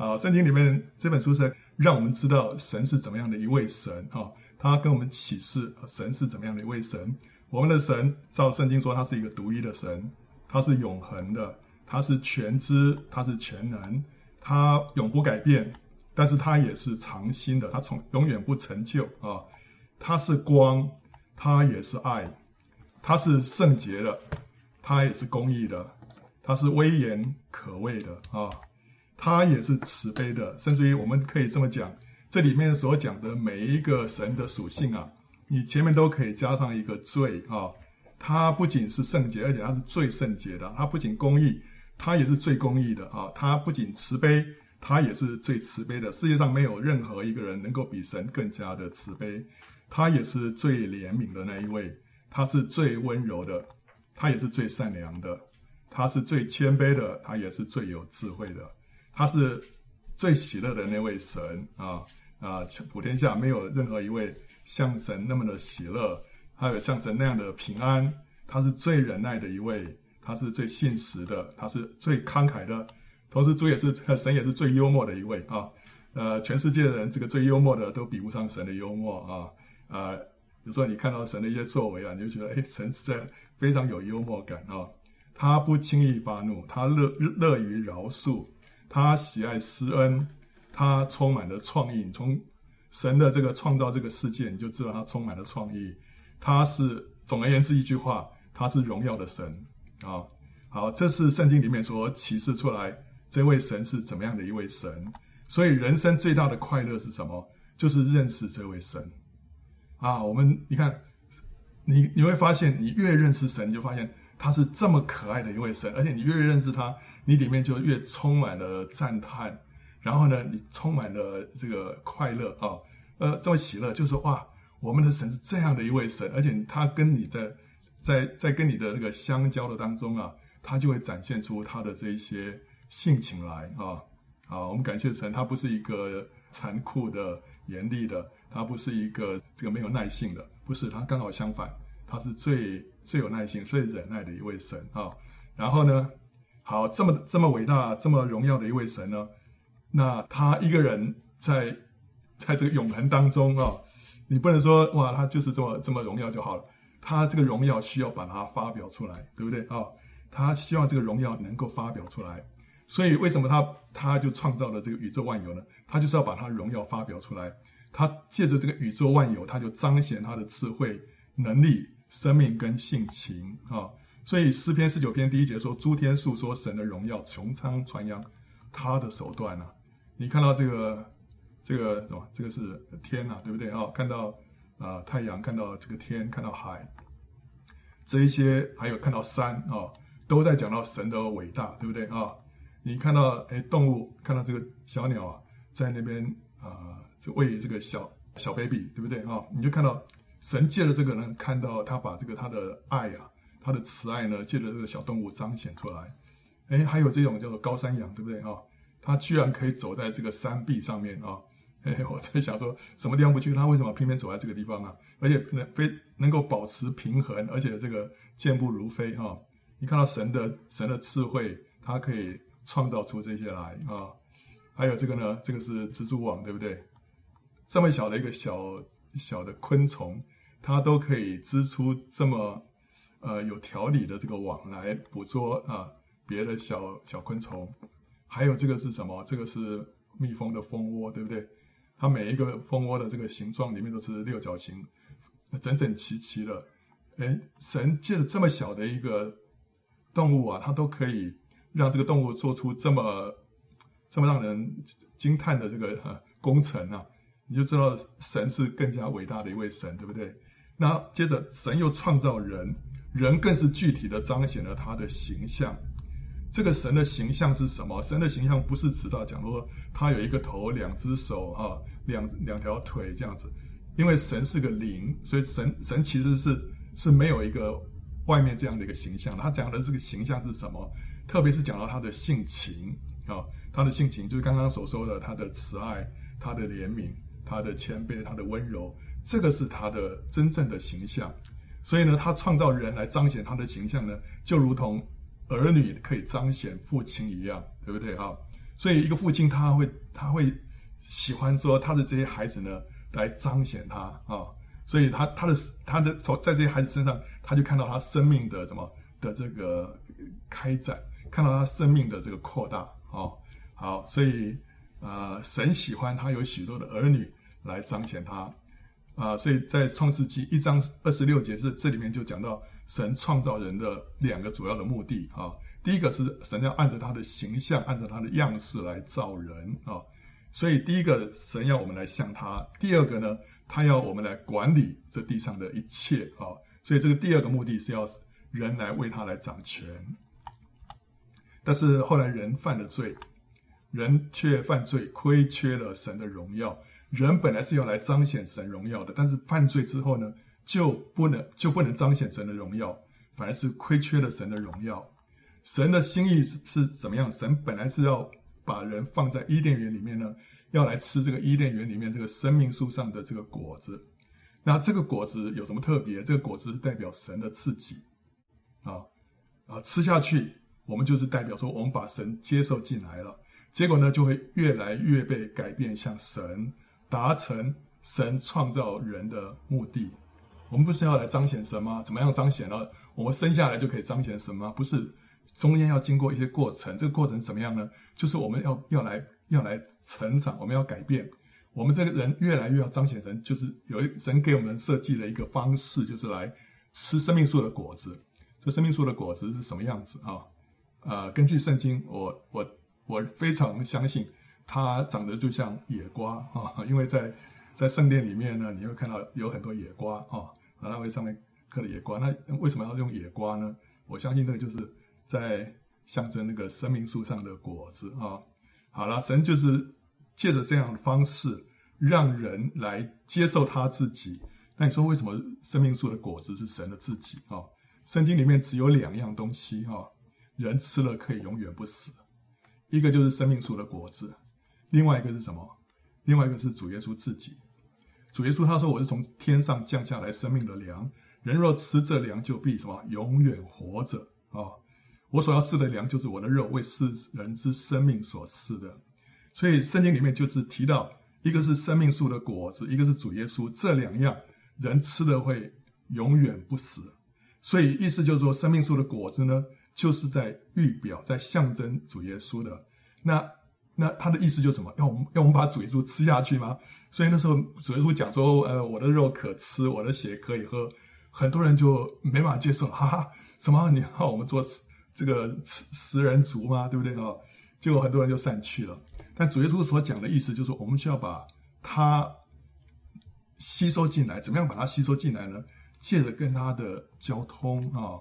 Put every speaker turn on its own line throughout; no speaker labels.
啊，圣经里面这本书是让我们知道神是怎么样的一位神啊，他跟我们启示神是怎么样的一位神。我们的神照圣经说，他是一个独一的神，他是永恒的，他是全知，他是全能，他永不改变，但是他也是常新的，他从永远不陈旧啊，他是光，他也是爱，他是圣洁的，他也是公义的，他是威严可畏的啊。他也是慈悲的，甚至于我们可以这么讲，这里面所讲的每一个神的属性啊，你前面都可以加上一个最啊。他不仅是圣洁，而且他是最圣洁的。他不仅公义，他也是最公义的啊。他不仅慈悲，他也是最慈悲的。世界上没有任何一个人能够比神更加的慈悲。他也是最怜悯的那一位，他是最温柔的，他也是最善良的，他是最谦卑的，他也是最有智慧的。他是最喜乐的那位神啊啊！普天下没有任何一位像神那么的喜乐，还有像神那样的平安。他是最忍耐的一位，他是最信实的，他是最慷慨的。同时，主也是神，也是最幽默的一位啊。呃，全世界的人，这个最幽默的都比不上神的幽默啊啊！有时候你看到神的一些作为啊，你就觉得哎，神是在非常有幽默感啊。他不轻易发怒，他乐乐于饶恕。他喜爱施恩，他充满了创意。从神的这个创造这个世界，你就知道他充满了创意。他是总而言之一句话，他是荣耀的神啊。好，这是圣经里面所启示出来这位神是怎么样的一位神。所以人生最大的快乐是什么？就是认识这位神啊。我们你看，你你会发现，你越认识神，你就发现。他是这么可爱的一位神，而且你越认识他，你里面就越充满了赞叹，然后呢，你充满了这个快乐啊，呃，这么喜乐，就说哇，我们的神是这样的一位神，而且他跟你在在在跟你的那个相交的当中啊，他就会展现出他的这一些性情来啊，啊，我们感谢神，他不是一个残酷的、严厉的，他不是一个这个没有耐性的，不是，他刚好相反，他是最。最有耐心、最忍耐的一位神啊，然后呢，好，这么这么伟大、这么荣耀的一位神呢，那他一个人在在这个永恒当中啊，你不能说哇，他就是这么这么荣耀就好了，他这个荣耀需要把它发表出来，对不对啊？他希望这个荣耀能够发表出来，所以为什么他他就创造了这个宇宙万有呢？他就是要把他荣耀发表出来，他借着这个宇宙万有，他就彰显他的智慧能力。生命跟性情啊，所以诗篇十九篇第一节说：“诸天述说神的荣耀，穹苍传扬他的手段啊。”你看到这个这个什么？这个是天啊，对不对啊？看到啊、太阳，看到这个天，看到海，这一些还有看到山啊，都在讲到神的伟大，对不对啊？你看到哎动物，看到这个小鸟啊，在那边啊，就喂这个小小 baby，对不对啊？你就看到。神借着这个呢，看到他把这个他的爱啊，他的慈爱呢，借着这个小动物彰显出来。哎，还有这种叫做高山羊，对不对啊？他居然可以走在这个山壁上面啊！哎，我在想说，什么地方不去，他为什么偏偏走在这个地方啊？而且能非能够保持平衡，而且这个健步如飞啊！你看到神的神的智慧，他可以创造出这些来啊！还有这个呢，这个是蜘蛛网，对不对？这么小的一个小。小的昆虫，它都可以织出这么呃有条理的这个网来捕捉啊别的小小昆虫。还有这个是什么？这个是蜜蜂的蜂窝，对不对？它每一个蜂窝的这个形状里面都是六角形，整整齐齐的。哎，神借着这么小的一个动物啊，它都可以让这个动物做出这么这么让人惊叹的这个、啊、工程啊！你就知道神是更加伟大的一位神，对不对？那接着神又创造人，人更是具体的彰显了他的形象。这个神的形象是什么？神的形象不是指到讲说他有一个头、两只手啊、两两条腿这样子，因为神是个灵，所以神神其实是是没有一个外面这样的一个形象。他讲的这个形象是什么？特别是讲到他的性情啊，他的性情就是刚刚所说的他的慈爱、他的怜悯。他的谦卑，他的温柔，这个是他的真正的形象。所以呢，他创造人来彰显他的形象呢，就如同儿女可以彰显父亲一样，对不对啊？所以一个父亲他会他会喜欢说他的这些孩子呢来彰显他啊，所以他他的他的从在这些孩子身上，他就看到他生命的什么的这个开展，看到他生命的这个扩大啊，好，所以呃神喜欢他有许多的儿女来彰显他。啊，所以在创世纪一章二十六节是这里面就讲到神创造人的两个主要的目的啊。第一个是神要按照他的形象，按照他的样式来造人啊。所以第一个神要我们来像他，第二个呢，他要我们来管理这地上的一切啊。所以这个第二个目的是要人来为他来掌权。但是后来人犯了罪，人却犯罪，亏缺了神的荣耀。人本来是要来彰显神荣耀的，但是犯罪之后呢，就不能就不能彰显神的荣耀，反而是亏缺了神的荣耀。神的心意是是怎么样？神本来是要把人放在伊甸园里面呢，要来吃这个伊甸园里面这个生命树上的这个果子。那这个果子有什么特别？这个果子代表神的自己啊啊，吃下去，我们就是代表说我们把神接受进来了，结果呢就会越来越被改变像神。达成神创造人的目的，我们不是要来彰显神吗？怎么样彰显呢？我们生下来就可以彰显神吗？不是，中间要经过一些过程。这个过程怎么样呢？就是我们要要来要来成长，我们要改变。我们这个人越来越要彰显神，就是有一神给我们设计了一个方式，就是来吃生命树的果子。这生命树的果子是什么样子啊？呃，根据圣经，我我我非常相信。它长得就像野瓜啊，因为在在圣殿里面呢，你会看到有很多野瓜啊，那会上面刻的野瓜。那为什么要用野瓜呢？我相信那个就是在象征那个生命树上的果子啊。好了，神就是借着这样的方式让人来接受他自己。那你说为什么生命树的果子是神的自己啊？圣经里面只有两样东西哈，人吃了可以永远不死，一个就是生命树的果子。另外一个是什么？另外一个是主耶稣自己。主耶稣他说：“我是从天上降下来生命的粮，人若吃这粮，就必什么？永远活着啊！我所要吃的粮，就是我的肉，为世人之生命所吃的。所以圣经里面就是提到，一个是生命树的果子，一个是主耶稣，这两样人吃了会永远不死。所以意思就是说，生命树的果子呢，就是在预表，在象征主耶稣的那。”那他的意思就是什么？要我们要我们把主耶稣吃下去吗？所以那时候主耶稣讲说：“呃，我的肉可吃，我的血可以喝。”很多人就没法接受，哈哈，什么？你要我们做这个食人族吗？对不对啊？结果很多人就散去了。但主耶稣所讲的意思就是，我们需要把它吸收进来。怎么样把它吸收进来呢？借着跟他的交通啊，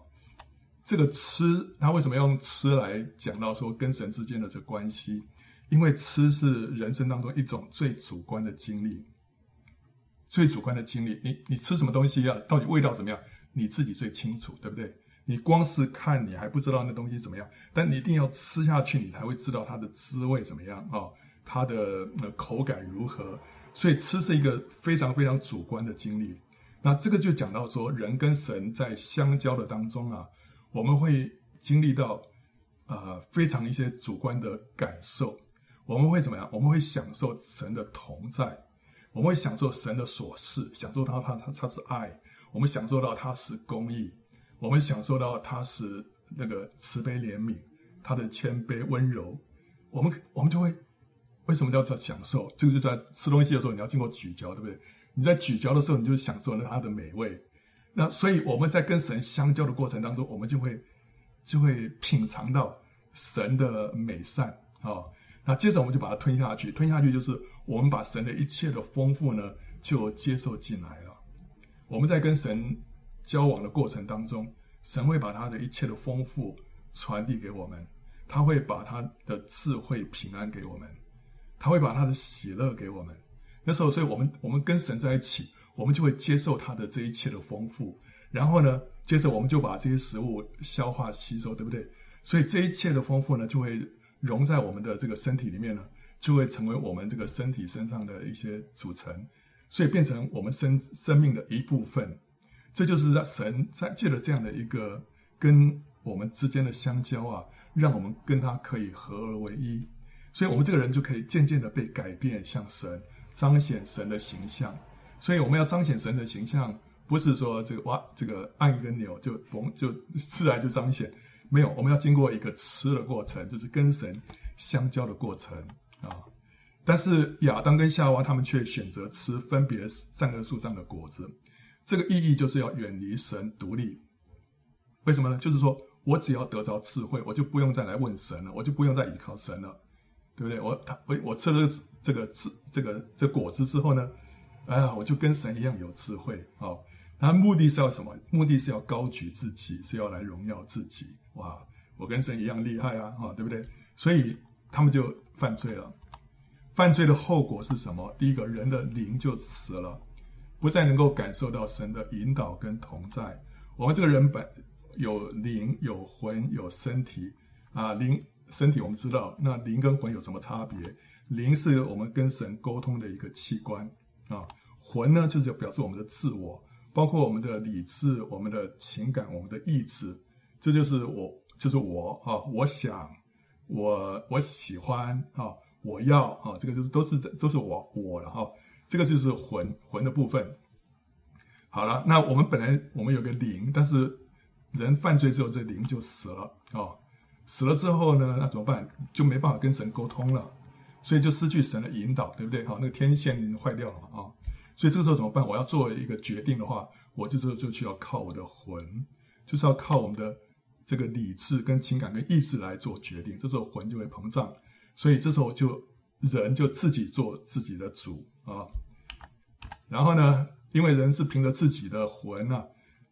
这个吃，他为什么要用吃来讲到说跟神之间的这关系？因为吃是人生当中一种最主观的经历，最主观的经历。你你吃什么东西啊？到底味道怎么样？你自己最清楚，对不对？你光是看，你还不知道那东西怎么样，但你一定要吃下去，你才会知道它的滋味怎么样啊、它的呃口感如何。所以吃是一个非常非常主观的经历。那这个就讲到说，人跟神在相交的当中啊，我们会经历到呃非常一些主观的感受。我们会怎么样？我们会享受神的同在，我们会享受神的所事，享受到他他他是爱，我们享受到他是公义，我们享受到他是那个慈悲怜悯，他的谦卑温柔，我们我们就会为什么叫做享受？这个就在吃东西的时候，你要经过咀嚼，对不对？你在咀嚼的时候，你就享受了它的美味。那所以我们在跟神相交的过程当中，我们就会就会品尝到神的美善啊。那接着我们就把它吞下去，吞下去就是我们把神的一切的丰富呢，就接受进来了。我们在跟神交往的过程当中，神会把他的一切的丰富传递给我们，他会把他的智慧平安给我们，他会把他的喜乐给我们。那时候，所以我们我们跟神在一起，我们就会接受他的这一切的丰富，然后呢，接着我们就把这些食物消化吸收，对不对？所以这一切的丰富呢，就会。融在我们的这个身体里面呢，就会成为我们这个身体身上的一些组成，所以变成我们生生命的一部分。这就是让神在借着这样的一个跟我们之间的相交啊，让我们跟他可以合而为一。所以我们这个人就可以渐渐的被改变，像神，彰显神的形象。所以我们要彰显神的形象，不是说这个哇，这个按一个钮就嘣就自然就彰显，没有，我们要经过一个吃的过程，就是跟神相交的过程啊。但是亚当跟夏娃他们却选择吃分别善恶树上的果子，这个意义就是要远离神，独立。为什么呢？就是说我只要得着智慧，我就不用再来问神了，我就不用再依靠神了，对不对？我他我我吃了这个智这个这果子之后呢，哎呀，我就跟神一样有智慧啊！他目的是要什么？目的是要高举自己，是要来荣耀自己。哇，我跟神一样厉害啊！哈，对不对？所以他们就犯罪了。犯罪的后果是什么？第一个，人的灵就死了，不再能够感受到神的引导跟同在。我们这个人本有灵、有魂、有身体啊。灵身体我们知道，那灵跟魂有什么差别？灵是我们跟神沟通的一个器官啊。魂呢，就是表示我们的自我，包括我们的理智、我们的情感、我们的意志，这就是我，就是我啊。我想，我我喜欢啊。我要啊，这个就是都是都是我我了哈，这个就是魂魂的部分。好了，那我们本来我们有个灵，但是人犯罪之后，这灵就死了啊。死了之后呢，那怎么办？就没办法跟神沟通了，所以就失去神的引导，对不对？哈，那个天线坏掉了啊。所以这个时候怎么办？我要做一个决定的话，我就就就需要靠我的魂，就是要靠我们的这个理智跟情感跟意志来做决定。这时候魂就会膨胀。所以这时候就人就自己做自己的主啊，然后呢，因为人是凭着自己的魂啊、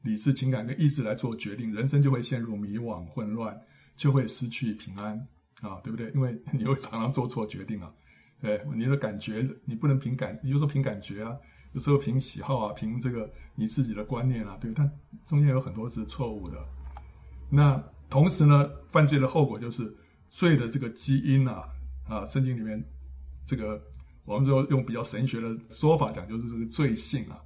理智、情感跟意志来做决定，人生就会陷入迷惘、混乱，就会失去平安啊，对不对？因为你会常常做错决定啊，对，你的感觉你不能凭感，你就说凭感觉啊，有时候凭喜好啊，凭这个你自己的观念啊，对，但中间有很多是错误的。那同时呢，犯罪的后果就是罪的这个基因啊。啊，圣经里面这个我们说用比较神学的说法讲，就是这个罪性啊，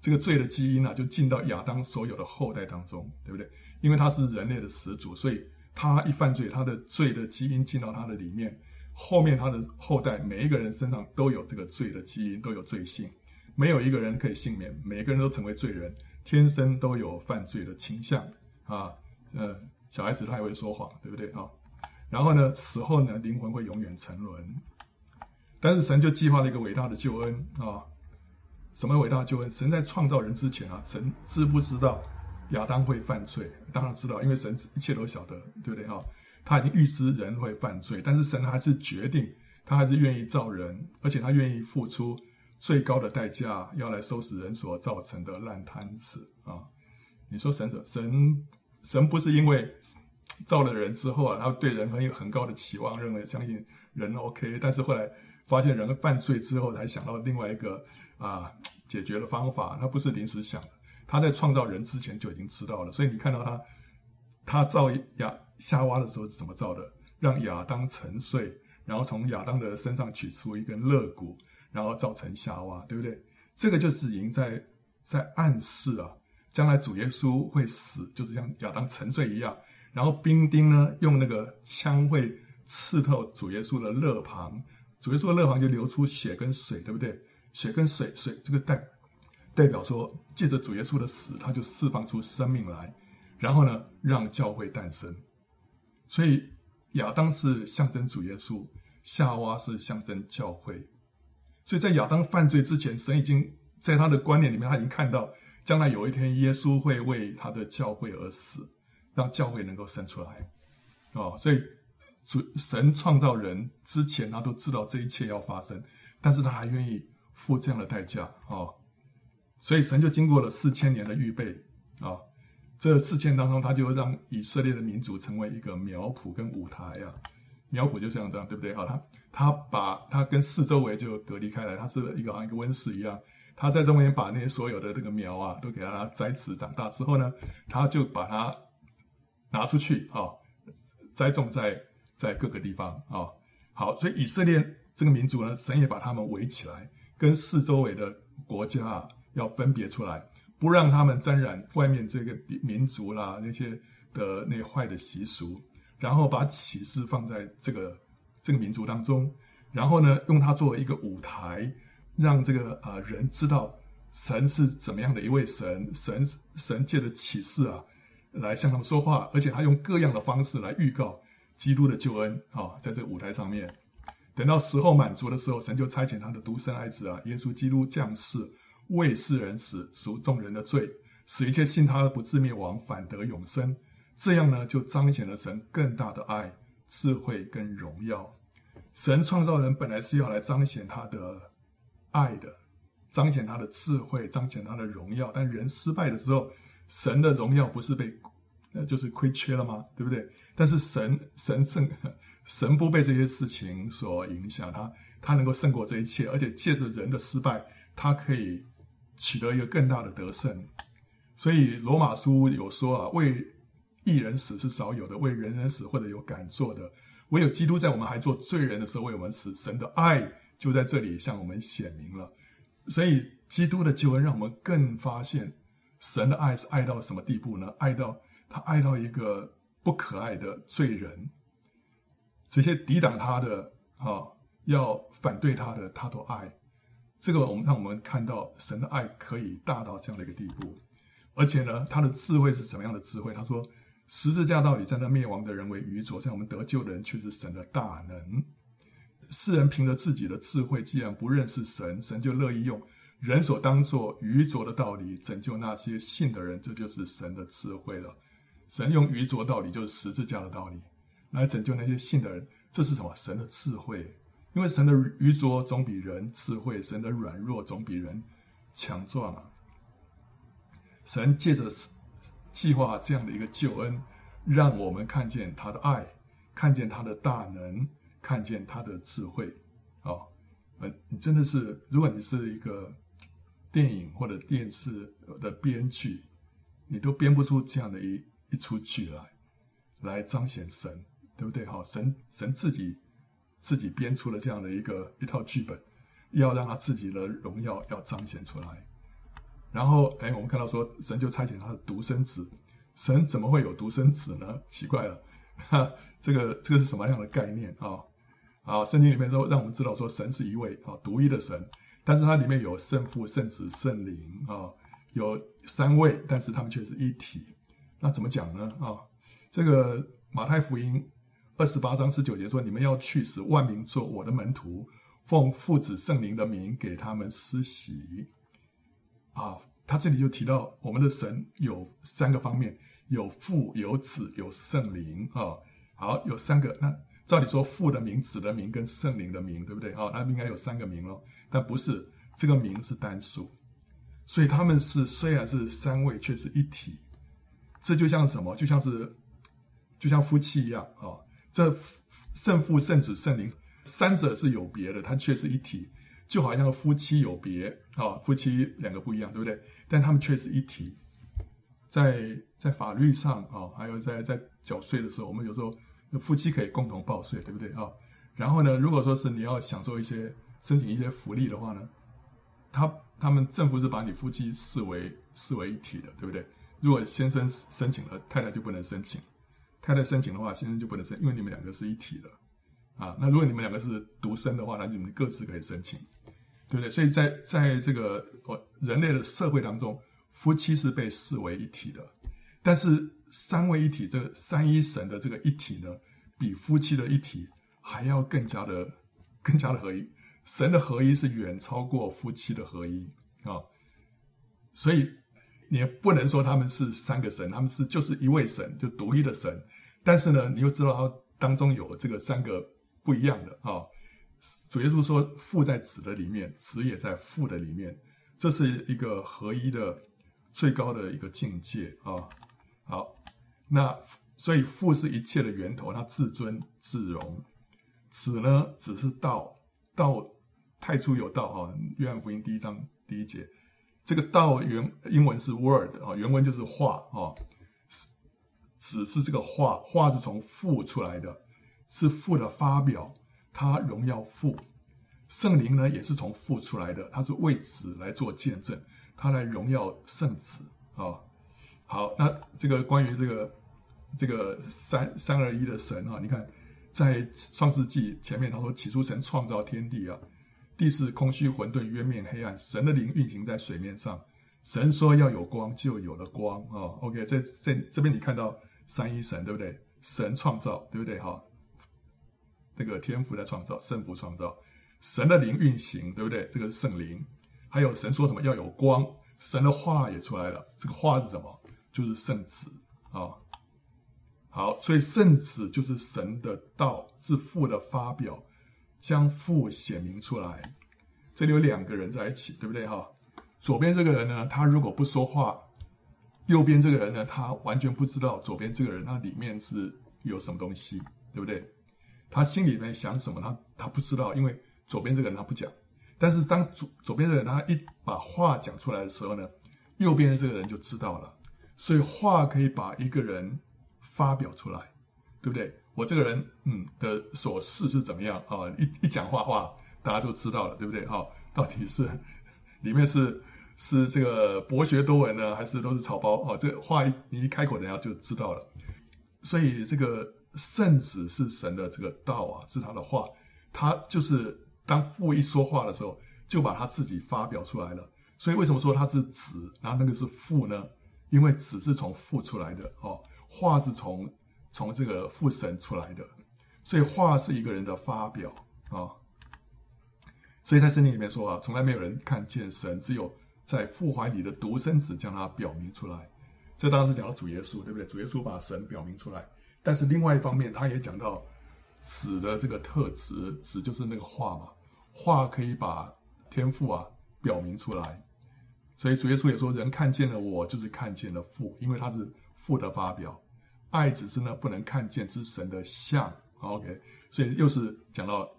这个罪的基因啊，就进到亚当所有的后代当中，对不对？因为他是人类的始祖，所以他一犯罪，他的罪的基因进到他的里面，后面他的后代每一个人身上都有这个罪的基因，都有罪性，没有一个人可以幸免，每个人都成为罪人，天生都有犯罪的倾向啊。呃，小孩子他也会说谎，对不对啊？然后呢，死后呢，灵魂会永远沉沦。但是神就计划了一个伟大的救恩啊！什么伟大的救恩？神在创造人之前啊，神知不知道亚当会犯罪？当然知道，因为神一切都晓得，对不对啊？他已经预知人会犯罪，但是神还是决定，他还是愿意造人，而且他愿意付出最高的代价，要来收拾人所造成的烂摊子啊！你说神，神神不是因为？造了人之后啊，他对人很有很高的期望，认为相信人 OK，但是后来发现人犯罪之后，才想到另外一个啊解决的方法。他不是临时想的，他在创造人之前就已经知道了。所以你看到他，他造亚夏娃的时候是怎么造的？让亚当沉睡，然后从亚当的身上取出一根肋骨，然后造成夏娃，对不对？这个就是已经在在暗示啊，将来主耶稣会死，就是像亚当沉睡一样。然后兵丁呢，用那个枪会刺透主耶稣的肋旁，主耶稣的肋旁就流出血跟水，对不对？血跟水，水这个代代表说，借着主耶稣的死，他就释放出生命来，然后呢，让教会诞生。所以亚当是象征主耶稣，夏娃是象征教会。所以在亚当犯罪之前，神已经在他的观念里面，他已经看到将来有一天耶稣会为他的教会而死。让教会能够生出来，哦，所以主神创造人之前，他都知道这一切要发生，但是他还愿意付这样的代价，哦，所以神就经过了四千年的预备，啊、这四千当中，他就让以色列的民族成为一个苗圃跟舞台啊，苗圃就像这样，对不对？好，他他把他跟四周围就隔离开来，他是一个好像一个温室一样，他在中间把那些所有的这个苗啊，都给它栽植长大之后呢，他就把它。拿出去啊，栽种在在各个地方啊，好，所以以色列这个民族呢，神也把他们围起来，跟四周围的国家啊要分别出来，不让他们沾染外面这个民族啦那些的那坏的习俗，然后把启示放在这个这个民族当中，然后呢，用它作为一个舞台，让这个呃人知道神是怎么样的一位神，神神借的启示啊，来向他们说话，而且他用各样的方式来预告基督的救恩啊、哦，在这个舞台上面，等到时候满足的时候，神就差遣他的独生爱子啊，耶稣基督降世，为世人死，赎众人的罪，使一切信他的不至灭亡，反得永生。这样呢，就彰显了神更大的爱、智慧跟荣耀。神创造人本来是要来彰显他的爱的，彰显他的智慧，彰显他的荣耀。但人失败的时候，神的荣耀不是被，呃，就是亏缺了吗？对不对？但是神神圣，神不被这些事情所影响，他他能够胜过这一切，而且借着人的失败，他可以取得一个更大的得胜。所以罗马书有说啊，为一人死是少有的，为人人死或者有敢做的，唯有基督在我们还做罪人的时候为我们死，神的爱就在这里向我们显明了。所以基督的救恩让我们更发现神的爱是爱到什么地步呢？爱到他爱到一个不可爱的罪人，这些抵挡他的啊，要反对他的，他都爱。这个我们让我们看到神的爱可以大到这样的一个地步，而且呢，他的智慧是什么样的智慧？他说。十字架道理在那灭亡的人为愚拙，在我们得救的人却是神的大能。世人凭着自己的智慧，既然不认识神，神就乐意用人所当作愚拙的道理拯救那些信的人，这就是神的智慧了。神用愚拙道理，就是十字架的道理，来拯救那些信的人，这是什么？神的智慧。因为神的愚拙总比人智慧，神的软弱总比人强壮啊。神借着。计划这样的一个救恩，让我们看见他的爱，看见他的大能，看见他的智慧。哦，呃，你真的是，如果你是一个电影或者电视的编剧，你都编不出这样的一一出剧来，来彰显神，对不对？哈，神神自己自己编出了这样的一个一套剧本，要让他自己的荣耀要彰显出来。然后，哎，我们看到说，神就差遣他的独生子。神怎么会有独生子呢？奇怪了，哈，这个这个是什么样的概念啊？啊，圣经里面都让我们知道说，神是一位啊独一的神，但是它里面有圣父、圣子、圣灵啊，有三位，但是他们却是一体。那怎么讲呢？啊，这个马太福音二十八章十九节说：“你们要去，使万民做我的门徒，奉父子圣灵的名给他们施洗。”啊，他这里就提到我们的神有三个方面，有父、有子、有圣灵啊。好，有三个。那照理说，父的名、子的名跟圣灵的名，对不对？啊，那应该有三个名咯。但不是，这个名是单数，所以他们是虽然是三位，却是一体。这就像什么？就像是，就像夫妻一样啊。这圣父、圣子、圣灵三者是有别的，它却是一体。就好像夫妻有别啊、夫妻两个不一样，对不对？但他们却是一体，在在法律上啊、还有在在缴税的时候，我们有时候夫妻可以共同报税，对不对啊、然后呢，如果说是你要享受一些申请一些福利的话呢，他他们政府是把你夫妻视为视为一体的，对不对？如果先生申请了，太太就不能申请；太太申请的话，先生就不能申，因为你们两个是一体的啊。那如果你们两个是独生的话，那你们各自可以申请。对不对？所以在在这个我人类的社会当中，夫妻是被视为一体的。但是三位一体，这个三一神的这个一体呢，比夫妻的一体还要更加的更加的合一。神的合一是远超过夫妻的合一啊。所以你不能说他们是三个神，他们是就是一位神，就独一的神。但是呢，你又知道他当中有这个三个不一样的啊。主耶稣说：“父在子的里面，子也在父的里面，这是一个合一的最高的一个境界啊。”好，那所以父是一切的源头，他自尊自荣。子呢，子是道，道太初有道啊。约翰福音第一章第一节，这个道原英文是 word 啊，原文就是话啊。子是这个话，话是从父出来的，是父的发表。他荣耀父，圣灵呢也是从父出来的，他是为子来做见证，他来荣耀圣子啊、好，那这个关于这个这个三三二一的神啊，你看在创世纪前面他说，起初神创造天地啊，地是空虚混沌，渊面黑暗，神的灵运行在水面上。神说要有光，就有了光啊。OK，在在这边你看到三一神对不对？神创造对不对？哈，那个天赋在创造，圣父创造，神的灵运行对不对？这个是圣灵。还有神说什么要有光，神的话也出来了。这个话是什么？就是圣子啊。好，所以圣子就是神的道，是父的发表，将父显明出来。这里有两个人在一起，对不对？哈。左边这个人呢，他如果不说话，右边这个人呢，他完全不知道左边这个人那里面是有什么东西，对不对？他心里面想什么，他他不知道，因为左边这个人他不讲。但是当左左边这个人他一把话讲出来的时候呢，右边的这个人就知道了。所以话可以把一个人发表出来，对不对？我这个人嗯的所事是怎么样啊？一一讲话话，大家都知道了，对不对？哈，到底是里面是。是这个博学多闻呢，还是都是草包啊？这个话一你一开口，人家就知道了。所以这个圣子是神的这个道啊，是他的话，他就是当父一说话的时候，就把他自己发表出来了。所以为什么说他是子，然后那个是父呢？因为子是从父出来的哦，话是从从这个父神出来的，所以话是一个人的发表啊。所以在圣经里面说啊，从来没有人看见神，只有。在父怀里的独生子将他表明出来，这当时讲到主耶稣，对不对？主耶稣把神表明出来，但是另外一方面，他也讲到子的这个特质，子就是那个话嘛，话可以把天赋啊表明出来，所以主耶稣也说，人看见了我，就是看见了父，因为他是父的发表，爱子是呢不能看见之神的像，OK，所以又是讲到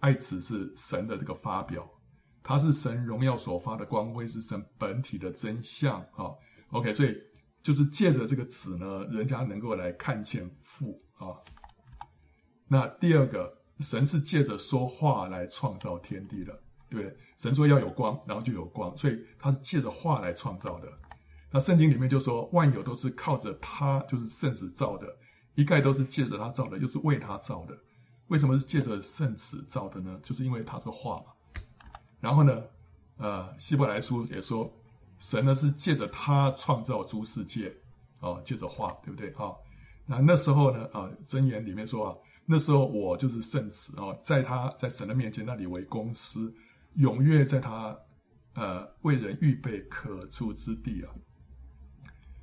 爱子是神的这个发表。他是神荣耀所发的光辉，是神本体的真相啊。OK，所以就是借着这个子呢，人家能够来看见父啊。那第二个，神是借着说话来创造天地的，对不对？神说要有光，然后就有光，所以他是借着话来创造的。那圣经里面就说，万有都是靠着他，就是圣子造的，一概都是借着他造的，又是为他造的。为什么是借着圣子造的呢？就是因为他是话嘛。然后呢，呃，希伯来书也说，神呢是借着他创造诸世界，哦，借着话，对不对？啊、那那时候呢，啊、呃，箴言里面说啊，那时候我就是圣子啊、在他在神的面前那里为公司，踊跃在他，呃，为人预备可住之地啊。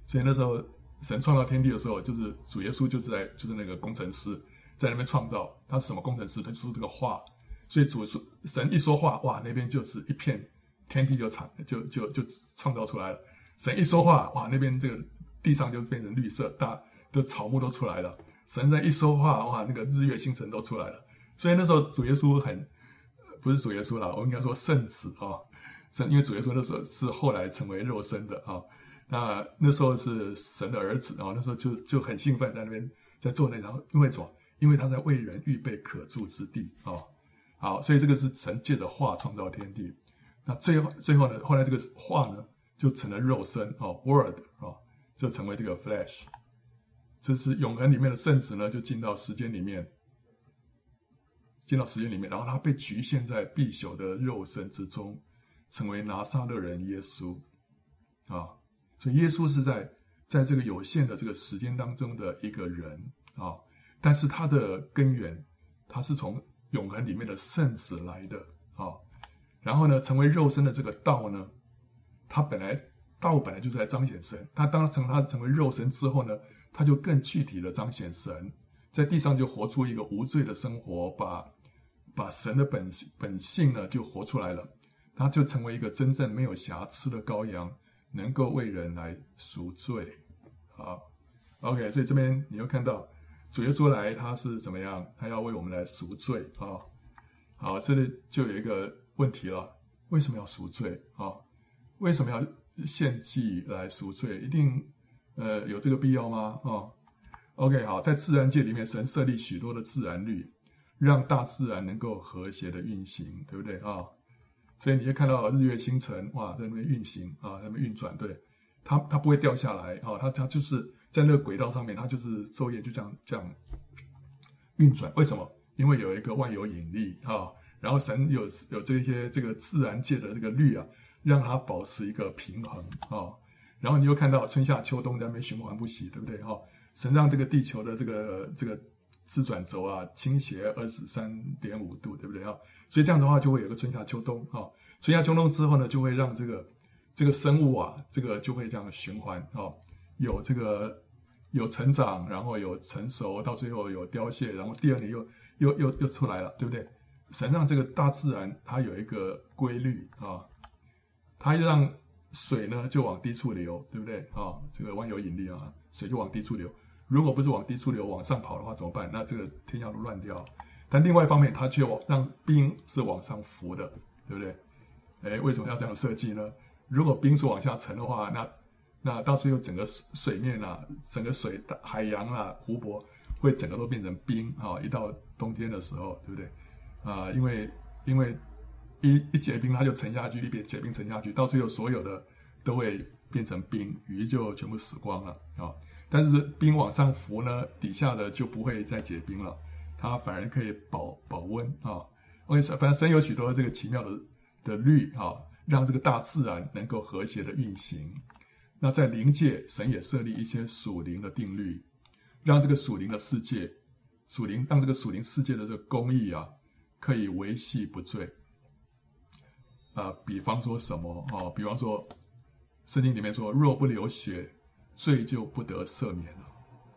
所以那时候神创造天地的时候，就是主耶稣就是在就是那个工程师在那边创造，他是什么工程师？他就是这个话。所以主说，神一说话，哇，那边就是一片天地就产就就就创造出来了。神一说话，哇，那边这个地上就变成绿色，大的草木都出来了。神在一说话，哇，那个日月星辰都出来了。所以那时候主耶稣很，不是主耶稣了，我应该说圣子啊，圣、哦，因为主耶稣那时候是后来成为肉身的啊、那那时候是神的儿子啊、那时候就就很兴奋在那边在做那，然后因为什么？因为他在为人预备可住之地啊。好，所以这个是神借着话创造天地，那最后最后呢，后来这个话呢就成了肉身哦，word 啊，就成为这个 flash 这是永恒里面的圣子呢，就进到时间里面，进到时间里面，然后他被局限在必朽的肉身之中，成为拿撒勒人耶稣啊，所以耶稣是在在这个有限的这个时间当中的一个人啊，但是他的根源，他是从。永恒里面的圣子来的啊、然后呢，成为肉身的这个道呢，他本来道本来就是在彰显神，他当成他成为肉身之后呢，他就更具体的彰显神，在地上就活出一个无罪的生活，把把神的本本性呢就活出来了，他就成为一个真正没有瑕疵的羔羊，能够为人来赎罪。好，OK，所以这边你又看到。主耶稣来，他是怎么样？他要为我们来赎罪啊、好，这里就有一个问题了：为什么要赎罪啊、为什么要献祭来赎罪？一定呃有这个必要吗？啊、？OK，好，在自然界里面，神设立许多的自然律，让大自然能够和谐的运行，对不对啊、所以你就看到日月星辰哇，在那边运行啊，在那边运转，对，它它不会掉下来啊，它、它就是。在那个轨道上面，它就是昼夜就这样这样运转。为什么？因为有一个万有引力啊，然后神有有这些这个自然界的这个律啊，让它保持一个平衡啊。然后你又看到春夏秋冬在那边循环不息，对不对？哈，神让这个地球的这个这个自转轴啊倾斜二十三点五度，对不对？哈，所以这样的话就会有个春夏秋冬啊。春夏秋冬之后呢，就会让这个这个生物啊，这个就会这样循环啊，有这个有成长，然后有成熟，到最后有凋谢，然后第二年又又又又出来了，对不对？神让这个大自然它有一个规律啊，它让。水呢就往低处流，对不对啊、这个万有引力啊，水就往低处流。如果不是往低处流，往上跑的话怎么办？那这个天下都乱掉。但另外一方面，它却往让冰是往上浮的，对不对？哎，为什么要这样设计呢？如果冰是往下沉的话，那那到最后整个水面啊，整个水海洋啊，湖泊会整个都变成冰啊、一到冬天的时候，对不对？啊、因为因为。一一结冰，它就沉下去；一边结冰沉下去，到最后所有的都会变成冰，鱼就全部死光了啊、但是冰往上浮呢，底下的就不会再结冰了，它反而可以保保温啊。OK，反正神有许多这个奇妙的的律啊、让这个大自然能够和谐的运行。那在灵界，神也设立一些属灵的定律，让这个属灵的世界，属灵让这个属灵世界的这个公义啊，可以维系不罪。呃，比方说什么哦？比方说，圣经里面说，若不流血，罪就不得赦免了。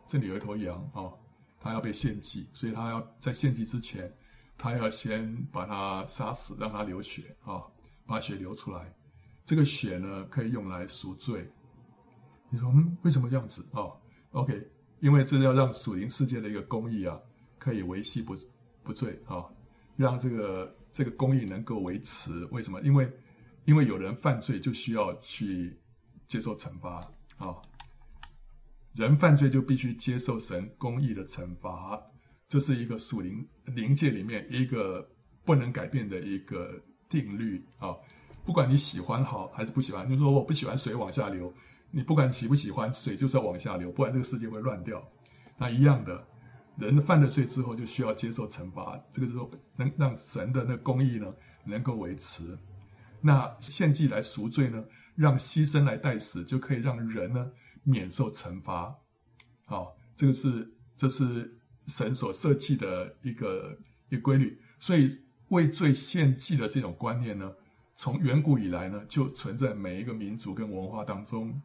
这里有一头羊哦，它要被献祭，所以它要在献祭之前，它要先把它杀死，让它流血啊、把血流出来。这个血呢，可以用来赎罪。你说，嗯，为什么这样子哦？OK，因为这要让属灵世界的一个公义啊，可以维系不不坠啊、让这个。这个公义能够维持，为什么？因为，因为有人犯罪就需要去接受惩罚啊、人犯罪就必须接受神公义的惩罚，这是一个属灵灵界里面一个不能改变的一个定律啊、不管你喜欢好还是不喜欢，你说我不喜欢水往下流，你不管喜不喜欢，水就是要往下流，不然这个世界会乱掉。那一样的。人犯了罪之后，就需要接受惩罚。这个时候能让神的那公义呢能够维持。那献祭来赎罪呢，让牺牲来代死，就可以让人呢免受惩罚。好、这个是这是神所设计的一个一规律。所以为罪献祭的这种观念呢，从远古以来呢就存在每一个民族跟文化当中。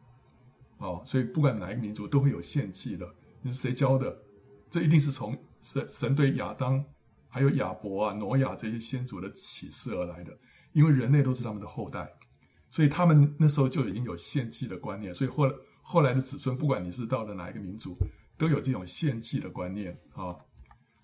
哦，所以不管哪一个民族都会有献祭的。你是谁教的？这一定是从神神对亚当、还有亚伯啊、挪亚这些先祖的启示而来的，因为人类都是他们的后代，所以他们那时候就已经有献祭的观念。所以后来后来的子孙，不管你是到了哪一个民族，都有这种献祭的观念啊。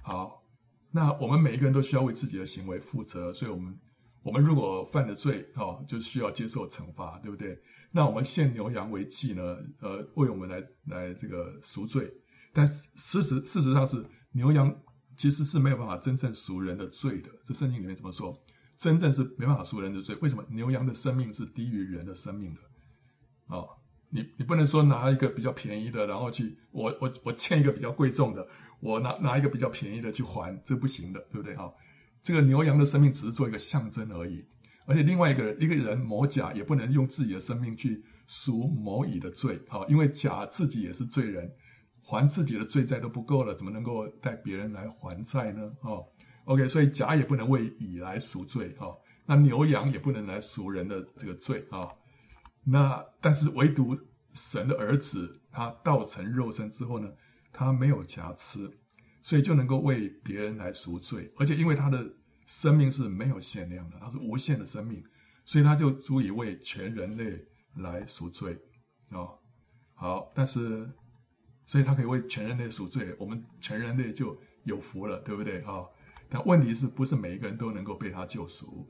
好，那我们每一个人都需要为自己的行为负责，所以我们我们如果犯了罪啊，就需要接受惩罚，对不对？那我们献牛羊为祭呢，呃，为我们来来这个赎罪。但事实事实上是牛羊其实是没有办法真正赎人的罪的。这圣经里面怎么说？真正是没办法赎人的罪。为什么？牛羊的生命是低于人的生命的。哦，你你不能说拿一个比较便宜的，然后去我我我欠一个比较贵重的，我拿拿一个比较便宜的去还，这不行的，对不对啊？这个牛羊的生命只是做一个象征而已。而且另外一个人一个人某甲也不能用自己的生命去赎某乙的罪。啊，因为甲自己也是罪人。还自己的罪债都不够了，怎么能够带别人来还债呢？哦，OK，所以甲也不能为乙来赎罪啊、哦，那牛羊也不能来赎人的这个罪啊、哦。那但是唯独神的儿子，他道成肉身之后呢，他没有瑕疵，所以就能够为别人来赎罪，而且因为他的生命是没有限量的，他是无限的生命，所以他就足以为全人类来赎罪哦。好，但是。所以他可以为全人类赎罪，我们全人类就有福了，对不对啊？但问题是不是每一个人都能够被他救赎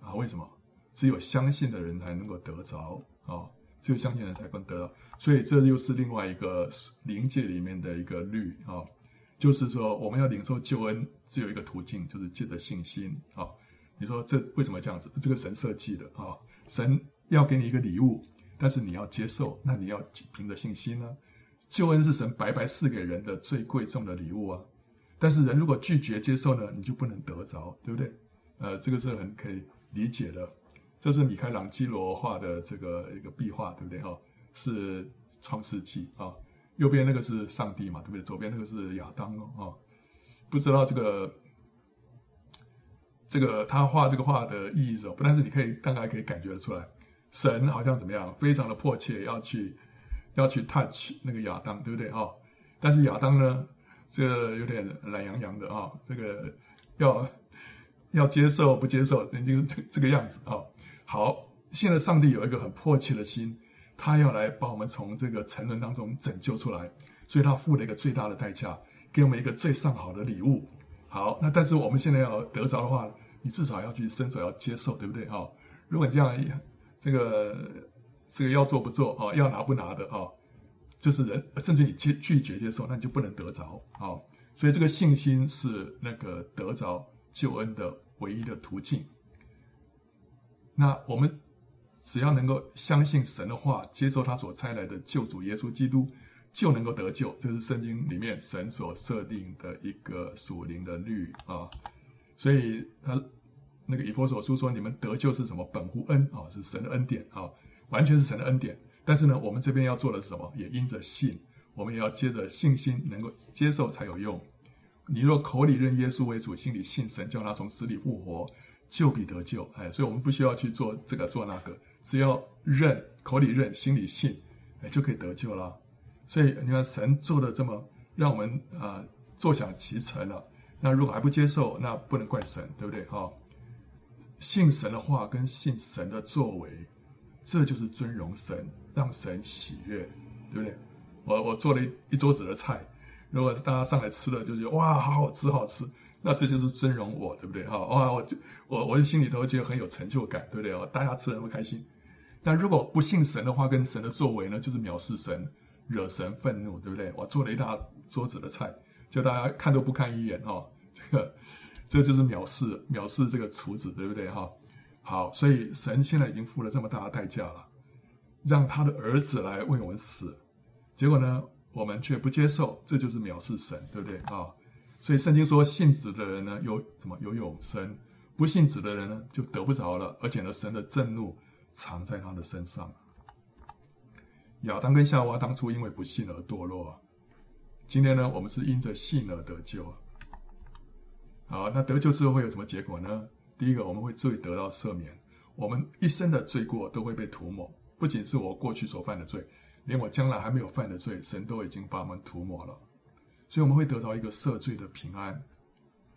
啊？为什么？只有相信的人才能够得着啊！只有相信的人才能得到。所以这又是另外一个灵界里面的一个律啊，就是说我们要领受救恩，只有一个途径，就是借着信心啊。你说这为什么这样子？这个神设计的啊，神要给你一个礼物，但是你要接受，那你要凭着信心呢？救恩是神白白赐给人的最贵重的礼物啊！但是人如果拒绝接受呢，你就不能得着，对不对？呃，这个是很可以理解的。这是米开朗基罗画的这个一个壁画，对不对？哈，是创世纪啊。右边那个是上帝嘛，对不对？左边那个是亚当哦。不知道这个这个他画这个画的意义是什么？不但是你可以大概可以感觉得出来，神好像怎么样，非常的迫切要去要去 touch 那个亚当，对不对？哈，但是亚当呢，这个有点懒洋洋的啊，这个要要接受不接受，人就这这个样子啊。好，现在上帝有一个很迫切的心。他要来把我们从这个沉沦当中拯救出来，所以他付了一个最大的代价，给我们一个最上好的礼物。好，那但是我们现在要得着的话，你至少要去伸手要接受，对不对？哈，如果你这样，这个这个要做不做啊，要拿不拿的啊，就是人甚至你拒拒绝接受，那你就不能得着啊。所以这个信心是那个得着救恩的唯一的途径。那我们。只要能够相信神的话，接受他所差来的救主耶稣基督，就能够得救。这是圣经里面神所设定的一个属灵的律啊。所以他那个以弗所书说：“你们得救是什么？本乎恩啊，是神的恩典啊，完全是神的恩典。”但是呢，我们这边要做的是什么？也因着信，我们也要接着信心，能够接受才有用。你若口里认耶稣为主，心里信神叫他从死里复活，就必得救。哎，所以我们不需要去做这个做那个。只要认，口里认，心里信，哎，就可以得救了。所以你看，神做的这么让我们啊、坐享其成了。那如果还不接受，那不能怪神，对不对？哈、信神的话跟信神的作为，这就是尊荣神，让神喜悦，对不对？我我做了一一桌子的菜，如果大家上来吃了，就觉得哇，好好吃，好吃。那这就是尊荣我，对不对？哈，哇，我就我我就心里头觉得很有成就感，对不对？大家吃的那么开心。但如果不信神的话，跟神的作为呢，就是藐视神，惹神愤怒，对不对？我做了一大桌子的菜，就大家看都不看一眼哈，这个这就是藐视，藐视这个厨子，对不对？哈，好，所以神现在已经付了这么大的代价了，让他的儿子来为我们死，结果呢，我们却不接受，这就是藐视神，对不对？啊，所以圣经说，信子的人呢，有什么？有永生；不信子的人呢，就得不着了，而且呢，神的震怒。藏在他的身上。亚当跟夏娃当初因为不信而堕落，今天呢，我们是因着信而得救。好，那得救之后会有什么结果呢？第一个，我们会罪得到赦免，我们一生的罪过都会被涂抹，不仅是我过去所犯的罪，连我将来还没有犯的罪，神都已经把我们涂抹了，所以我们会得到一个赦罪的平安，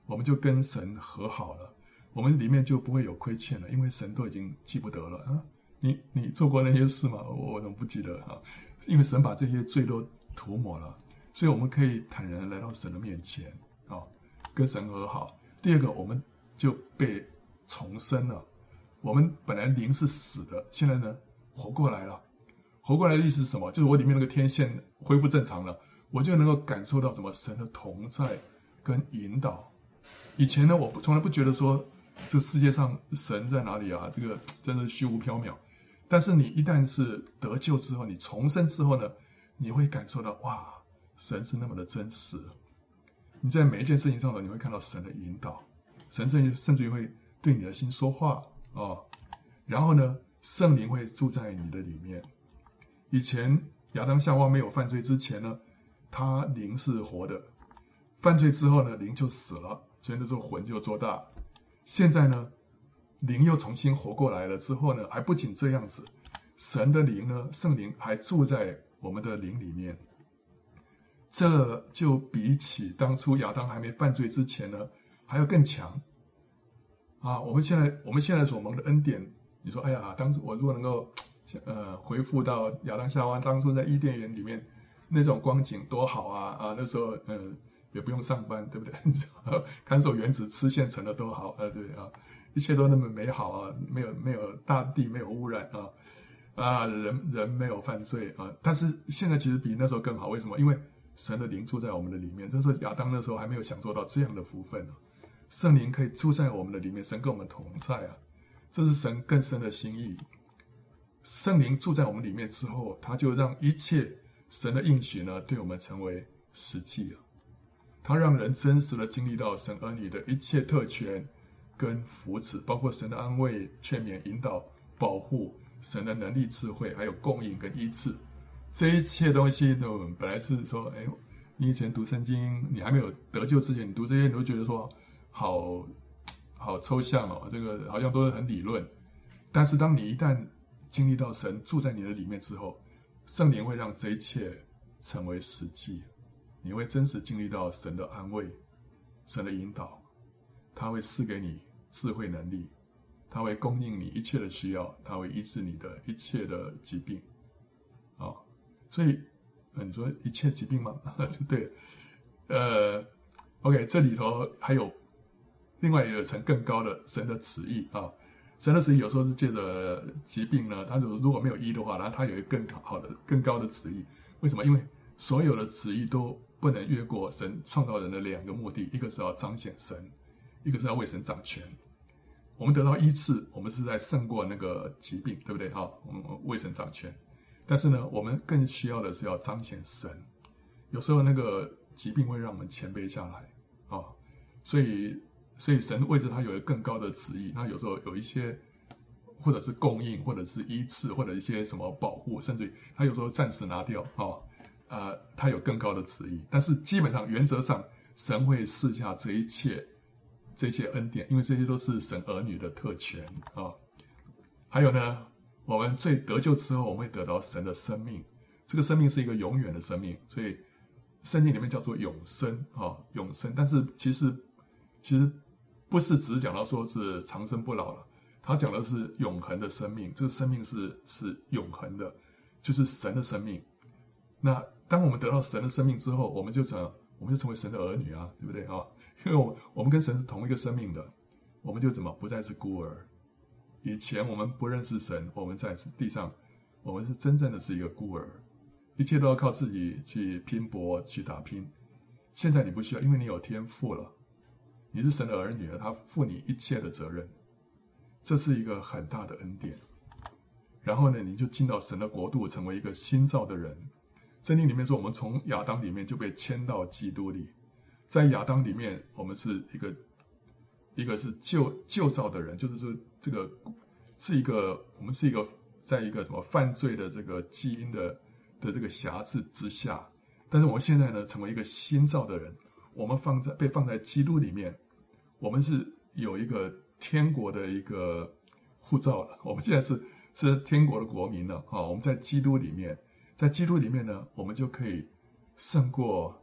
我们就跟神和好了。我们里面就不会有亏欠了，因为神都已经记不得了啊！你你做过那些事吗？我我怎么不记得啊？因为神把这些罪都涂抹了，所以我们可以坦然来到神的面前啊，跟神和好。第二个，我们就被重生了。我们本来灵是死的，现在呢活过来了。活过来的意思是什么？就是我里面那个天线恢复正常了，我就能够感受到什么神的同在跟引导。以前呢，我不从来不觉得说。这世界上神在哪里啊？这个真的虚无缥缈。但是你一旦是得救之后，你重生之后呢，你会感受到哇，神是那么的真实。你在每一件事情上呢，你会看到神的引导，神甚至甚至于会对你的心说话哦。然后呢，圣灵会住在你的里面。以前亚当夏娃没有犯罪之前呢，他灵是活的；犯罪之后呢，灵就死了，所以那时候魂就做大。现在呢，灵又重新活过来了之后呢，还不仅这样子，神的灵呢，圣灵还住在我们的灵里面。这就比起当初亚当还没犯罪之前呢，还要更强。啊，我们现在我们现在所蒙的恩典，你说，哎呀，当初我如果能够，呃，回复到亚当夏娃当初在伊甸园里面那种光景多好啊！啊，那时候，呃。也不用上班，对不对？看守园子吃现成的都好，呃，对啊，一切都那么美好啊，没有没有大地没有污染啊，啊，人人没有犯罪啊。但是现在其实比那时候更好，为什么？因为神的灵住在我们的里面。那时候亚当那时候还没有享受到这样的福分呢、啊，圣灵可以住在我们的里面，神跟我们同在啊，这是神更深的心意。圣灵住在我们里面之后，他就让一切神的应许呢，对我们成为实际了。它让人真实的经历到神儿女的一切特权跟福祉，包括神的安慰、劝勉、引导、保护，神的能力、智慧，还有供应跟医治。这一切东西呢，我们本来是说，哎，你以前读圣经，你还没有得救之前，你读这些，你都觉得说，好好抽象哦，这个好像都是很理论。但是当你一旦经历到神住在你的里面之后，圣灵会让这一切成为实际。你会真实经历到神的安慰，神的引导，他会赐给你智慧能力，他会供应你一切的需要，他会医治你的一切的疾病，啊、哦，所以你说一切疾病吗？对，呃，OK，这里头还有另外也有层更高的神的旨意啊，神的旨意有时候是借着疾病呢，他如果没有医的话，那他有一个更好的、更高的旨意，为什么？因为所有的旨意都。不能越过神创造人的两个目的，一个是要彰显神，一个是要为神掌权。我们得到医治，我们是在胜过那个疾病，对不对？哈，我们为神掌权。但是呢，我们更需要的是要彰显神。有时候那个疾病会让我们谦卑下来啊，所以，所以神为着他有一个更高的旨意。那有时候有一些，或者是供应，或者是医治，或者一些什么保护，甚至于他有时候暂时拿掉啊。呃，他有更高的旨意，但是基本上原则上，神会赐下这一切，这些恩典，因为这些都是神儿女的特权啊、哦。还有呢，我们最得救之后，我们会得到神的生命，这个生命是一个永远的生命，所以圣经里面叫做永生啊、哦，永生。但是其实其实不是只讲到说是长生不老了，他讲的是永恒的生命，这个生命是是永恒的，就是神的生命。那当我们得到神的生命之后，我们就成，我们就成为神的儿女啊，对不对啊？因为我我们跟神是同一个生命的，我们就怎么不再是孤儿？以前我们不认识神，我们在地上，我们是真正的是一个孤儿，一切都要靠自己去拼搏去打拼。现在你不需要，因为你有天赋了，你是神的儿女了，他负你一切的责任，这是一个很大的恩典。然后呢，你就进到神的国度，成为一个新造的人。圣经里面说，我们从亚当里面就被迁到基督里，在亚当里面，我们是一个，一个是旧旧造的人，就是说这个是一个，我们是一个，在一个什么犯罪的这个基因的的这个瑕疵之下，但是我们现在呢，成为一个新造的人，我们放在被放在基督里面，我们是有一个天国的一个护照了，我们现在是是天国的国民了啊，我们在基督里面。在基督里面呢，我们就可以胜过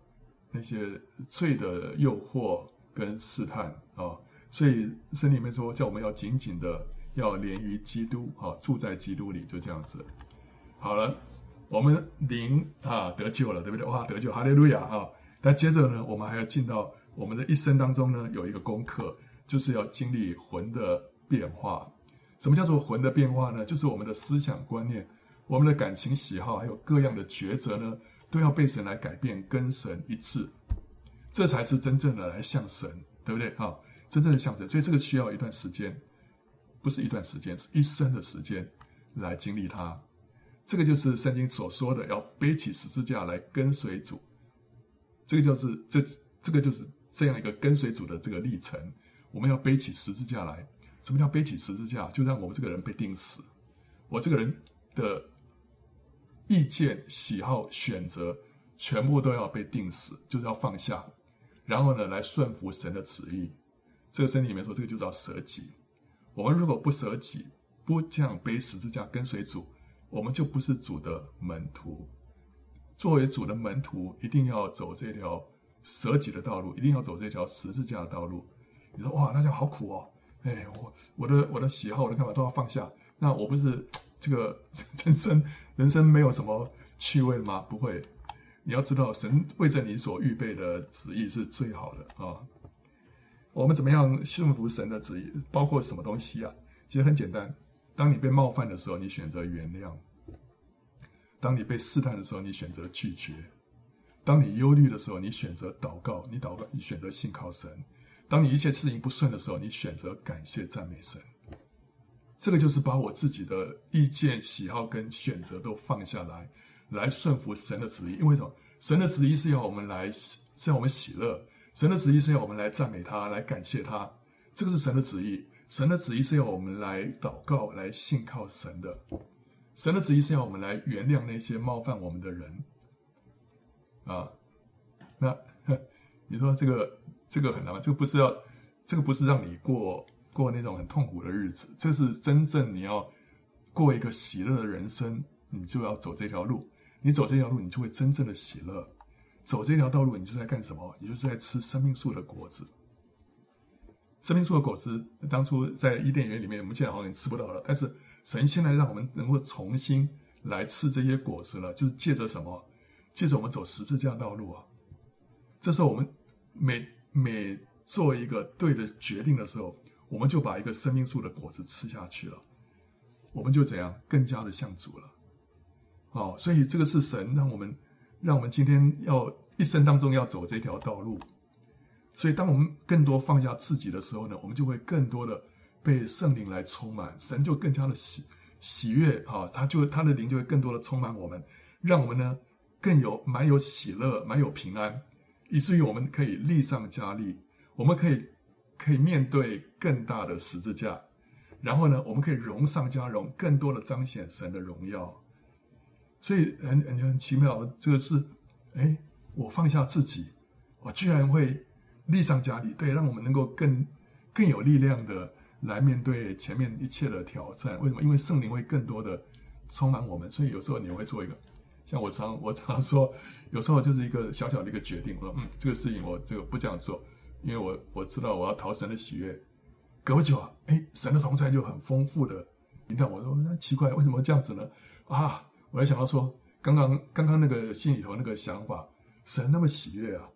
那些罪的诱惑跟试探啊。所以圣经里面说，叫我们要紧紧的要连于基督啊，住在基督里，就这样子。好了，我们灵啊得救了，对不对？哇，得救，哈利路亚啊！但接着呢，我们还要进到我们的一生当中呢，有一个功课，就是要经历魂的变化。什么叫做魂的变化呢？就是我们的思想观念。我们的感情喜好，还有各样的抉择呢，都要被神来改变，跟神一致，这才是真正的来向神，对不对？哈，真正的向神，所以这个需要一段时间，不是一段时间，是一生的时间来经历它。这个就是圣经所说的，要背起十字架来跟随主。这个就是这这个就是这样一个跟随主的这个历程。我们要背起十字架来。什么叫背起十字架？就让我们这个人被钉死。我这个人的。意见、喜好、选择，全部都要被钉死，就是要放下，然后呢，来顺服神的旨意。这个圣经里面说，这个就叫舍己。我们如果不舍己，不这样背十字架跟随主，我们就不是主的门徒。作为主的门徒，一定要走这条舍己的道路，一定要走这条十字架的道路。你说哇，那就好苦哦！哎，我我的我的喜好、我的看法都要放下，那我不是这个人生？人生没有什么趣味吗？不会，你要知道，神为着你所预备的旨意是最好的啊。我们怎么样顺服神的旨意？包括什么东西啊？其实很简单。当你被冒犯的时候，你选择原谅；当你被试探的时候，你选择拒绝；当你忧虑的时候，你选择祷告；你祷告，你选择信靠神；当你一切事情不顺的时候，你选择感谢赞美神。这个就是把我自己的意见、喜好跟选择都放下来，来顺服神的旨意。因为什么？神的旨意是要我们来，是要我们喜乐，神的旨意是要我们来赞美他，来感谢他，这个是神的旨意。神的旨意是要我们来祷告，来信靠神的。神的旨意是要我们来原谅那些冒犯我们的人。啊，那 你说这个这个很难吗？这个不是要，这个不是让你过过那种很痛苦的日子，这是真正你要过一个喜乐的人生，你就要走这条路。你走这条路，你就会真正的喜乐。走这条道路，你就在干什么？你就是在吃生命树的果子。生命树的果子，当初在伊甸园里面，我们现在好像吃不到了。但是神现在让我们能够重新来吃这些果子了，就是借着什么？借着我们走十字架道路啊。这时候我们每每做一个对的决定的时候，我们就把一个生命树的果子吃下去了。我们就怎样更加的像主了。哦，所以这个是神让我们。让我们今天要一生当中要走这条道路，所以当我们更多放下自己的时候呢，我们就会更多的被圣灵来充满，神就更加的喜喜悦啊，他就他的灵就会更多的充满我们，让我们呢更有满有喜乐，满有平安，以至于我们可以力上加力，我们可以可以面对更大的十字架，然后呢，我们可以荣上加荣，更多的彰显神的荣耀。所以很很很奇妙，这个是，哎，我放下自己，我居然会力上加力，对，让我们能够更更有力量的来面对前面一切的挑战。为什么？因为圣灵会更多的充满我们，所以有时候你会做一个，像我常我常说，有时候就是一个小小的一个决定，我说，嗯，这个事情我这个不这样做，因为我我知道我要讨神的喜悦。隔不久啊，哎，神的同在就很丰富的，你看我说那奇怪，为什么这样子呢？啊！我还想到说，刚刚刚刚那个心里头那个想法，神那么喜悦啊，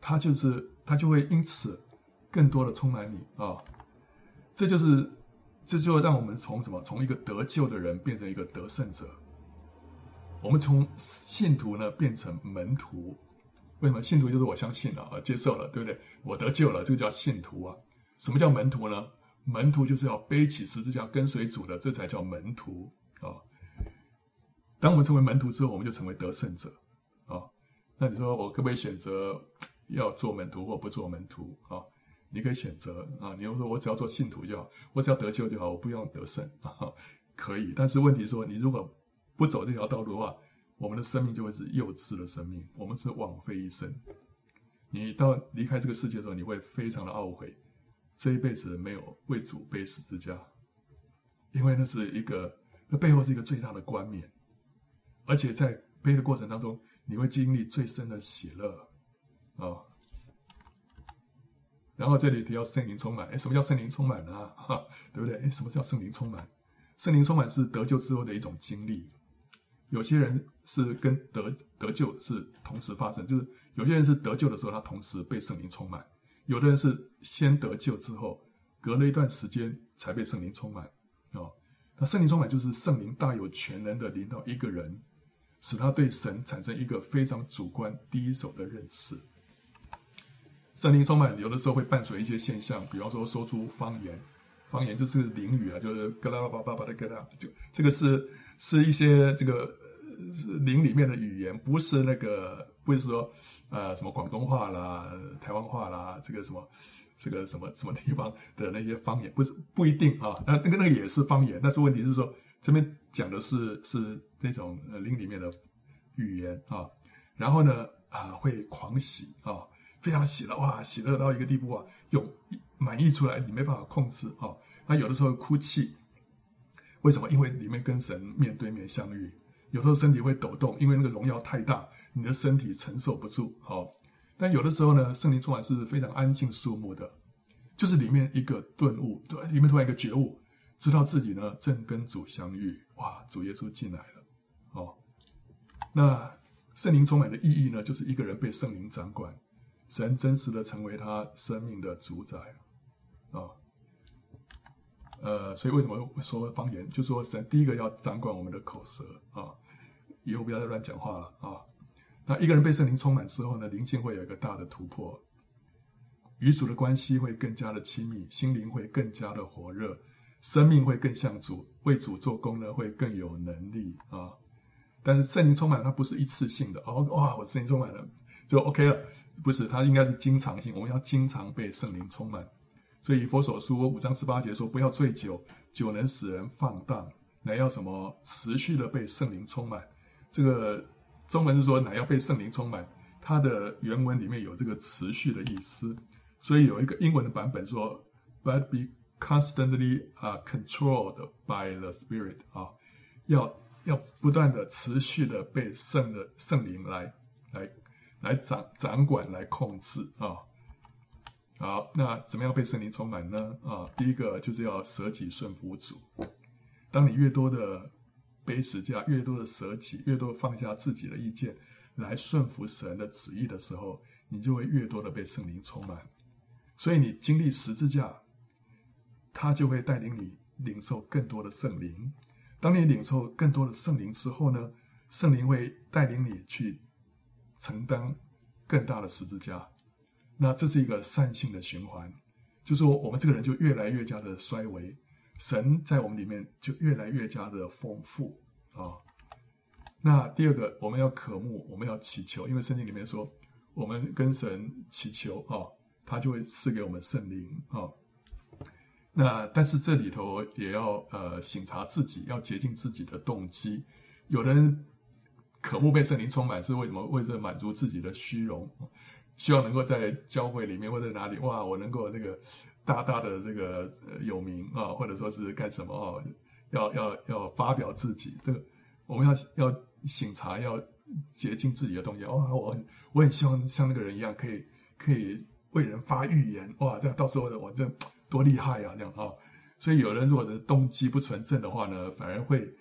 他就是他就会因此更多的充满你啊，这就是这就让我们从什么从一个得救的人变成一个得胜者，我们从信徒呢变成门徒，为什么信徒就是我相信了啊，接受了，对不对？我得救了，这个叫信徒啊。什么叫门徒呢？门徒就是要背起十字架跟随主的，这才叫门徒啊。当我们成为门徒之后，我们就成为得胜者，啊、那你说我可不可以选择要做门徒或不做门徒啊、你可以选择啊，你又说我只要做信徒就好，我只要得救就好，我不用得胜啊，可以。但是问题是说，你如果不走这条道路的话，我们的生命就会是幼稚的生命，我们是枉费一生。你到离开这个世界的时候，你会非常的懊悔，这一辈子没有为主背十字架，因为那是一个，那背后是一个最大的冠冕。而且在背的过程当中，你会经历最深的喜乐，啊、然后这里提到圣灵充满，哎，什么叫圣灵充满呢？哈，对不对？哎，什么叫圣灵充满？圣灵充满是得救之后的一种经历。有些人是跟得得救是同时发生，就是有些人是得救的时候，他同时被圣灵充满；有的人是先得救之后，隔了一段时间才被圣灵充满，哦。那圣灵充满就是圣灵大有全能的临到一个人。使他对神产生一个非常主观、第一手的认识。圣灵充满，有的时候会伴随一些现象，比方说说出方言，方言就是灵语啊，就是嘎啦巴巴巴的嘎啦，就这个是是一些这个灵里面的语言，不是那个不是说呃什么广东话啦、台湾话啦，这个什么这个什么什么地方的那些方言，不是不一定啊，那那个那个也是方言，但是问题是说。这边讲的是是那种呃灵里面的语言啊，然后呢啊会狂喜啊，非常喜乐哇，喜乐到一个地步啊，有满溢出来，你没办法控制啊。那有的时候哭泣，为什么？因为里面跟神面对面相遇，有时候身体会抖动，因为那个荣耀太大，你的身体承受不住。好，但有的时候呢，圣灵充满是非常安静肃穆的，就是里面一个顿悟，对，里面突然一个觉悟。知道自己呢正跟主相遇，哇，主耶稣进来了，哦，那圣灵充满的意义呢，就是一个人被圣灵掌管，神真实的成为他生命的主宰，啊、呃，所以为什么说方言？就说神第一个要掌管我们的口舌啊、以后不要再乱讲话了啊、那一个人被圣灵充满之后呢，灵性会有一个大的突破，与主的关系会更加的亲密，心灵会更加的火热。生命会更像主，为主做工呢，会更有能力啊。但是圣灵充满，它不是一次性的哦。哇，我圣灵充满了就 OK 了，不是，它应该是经常性。我们要经常被圣灵充满。所以佛所书五章十八节说：“不要醉酒，酒能使人放荡，乃要什么持续的被圣灵充满。”这个中文是说“乃要被圣灵充满”，它的原文里面有这个持续的意思。所以有一个英文的版本说：“But be constantly controlled by the Spirit。”啊，要要不断的持续的被圣的圣灵来来来掌掌管、来控制啊。好，那怎么样被圣灵充满呢？啊，第一个就是要舍己顺服主。当你越多的背十字架，越多的舍己，越多放下自己的意见，来顺服神的旨意的时候，你就会越多的被圣灵充满。所以你经历十字架，他就会带领你领受更多的圣灵。当你领受更多的圣灵之后呢，圣灵会带领你去承担更大的十字架。那这是一个善性的循环，就说我们这个人就越来越加的衰微，神在我们里面就越来越加的丰富啊。那第二个，我们要渴慕，我们要祈求，因为圣经里面说，我们跟神祈求啊，他就会赐给我们圣灵啊。那但是这里头也要呃省察自己，要洁净自己的动机。有的人渴慕被圣灵充满，是为什么？为了满足自己的虚荣。希望能够在教会里面或者哪里哇，我能够这个大大的这个有名啊，或者说是干什么哦，要要要发表自己，这个我们要要醒察，要洁净自己的东西哇，我很我很希望像那个人一样，可以可以为人发预言哇，这样到时候我这多厉害呀，这样啊，所以有人如果是动机不纯正的话呢，反而会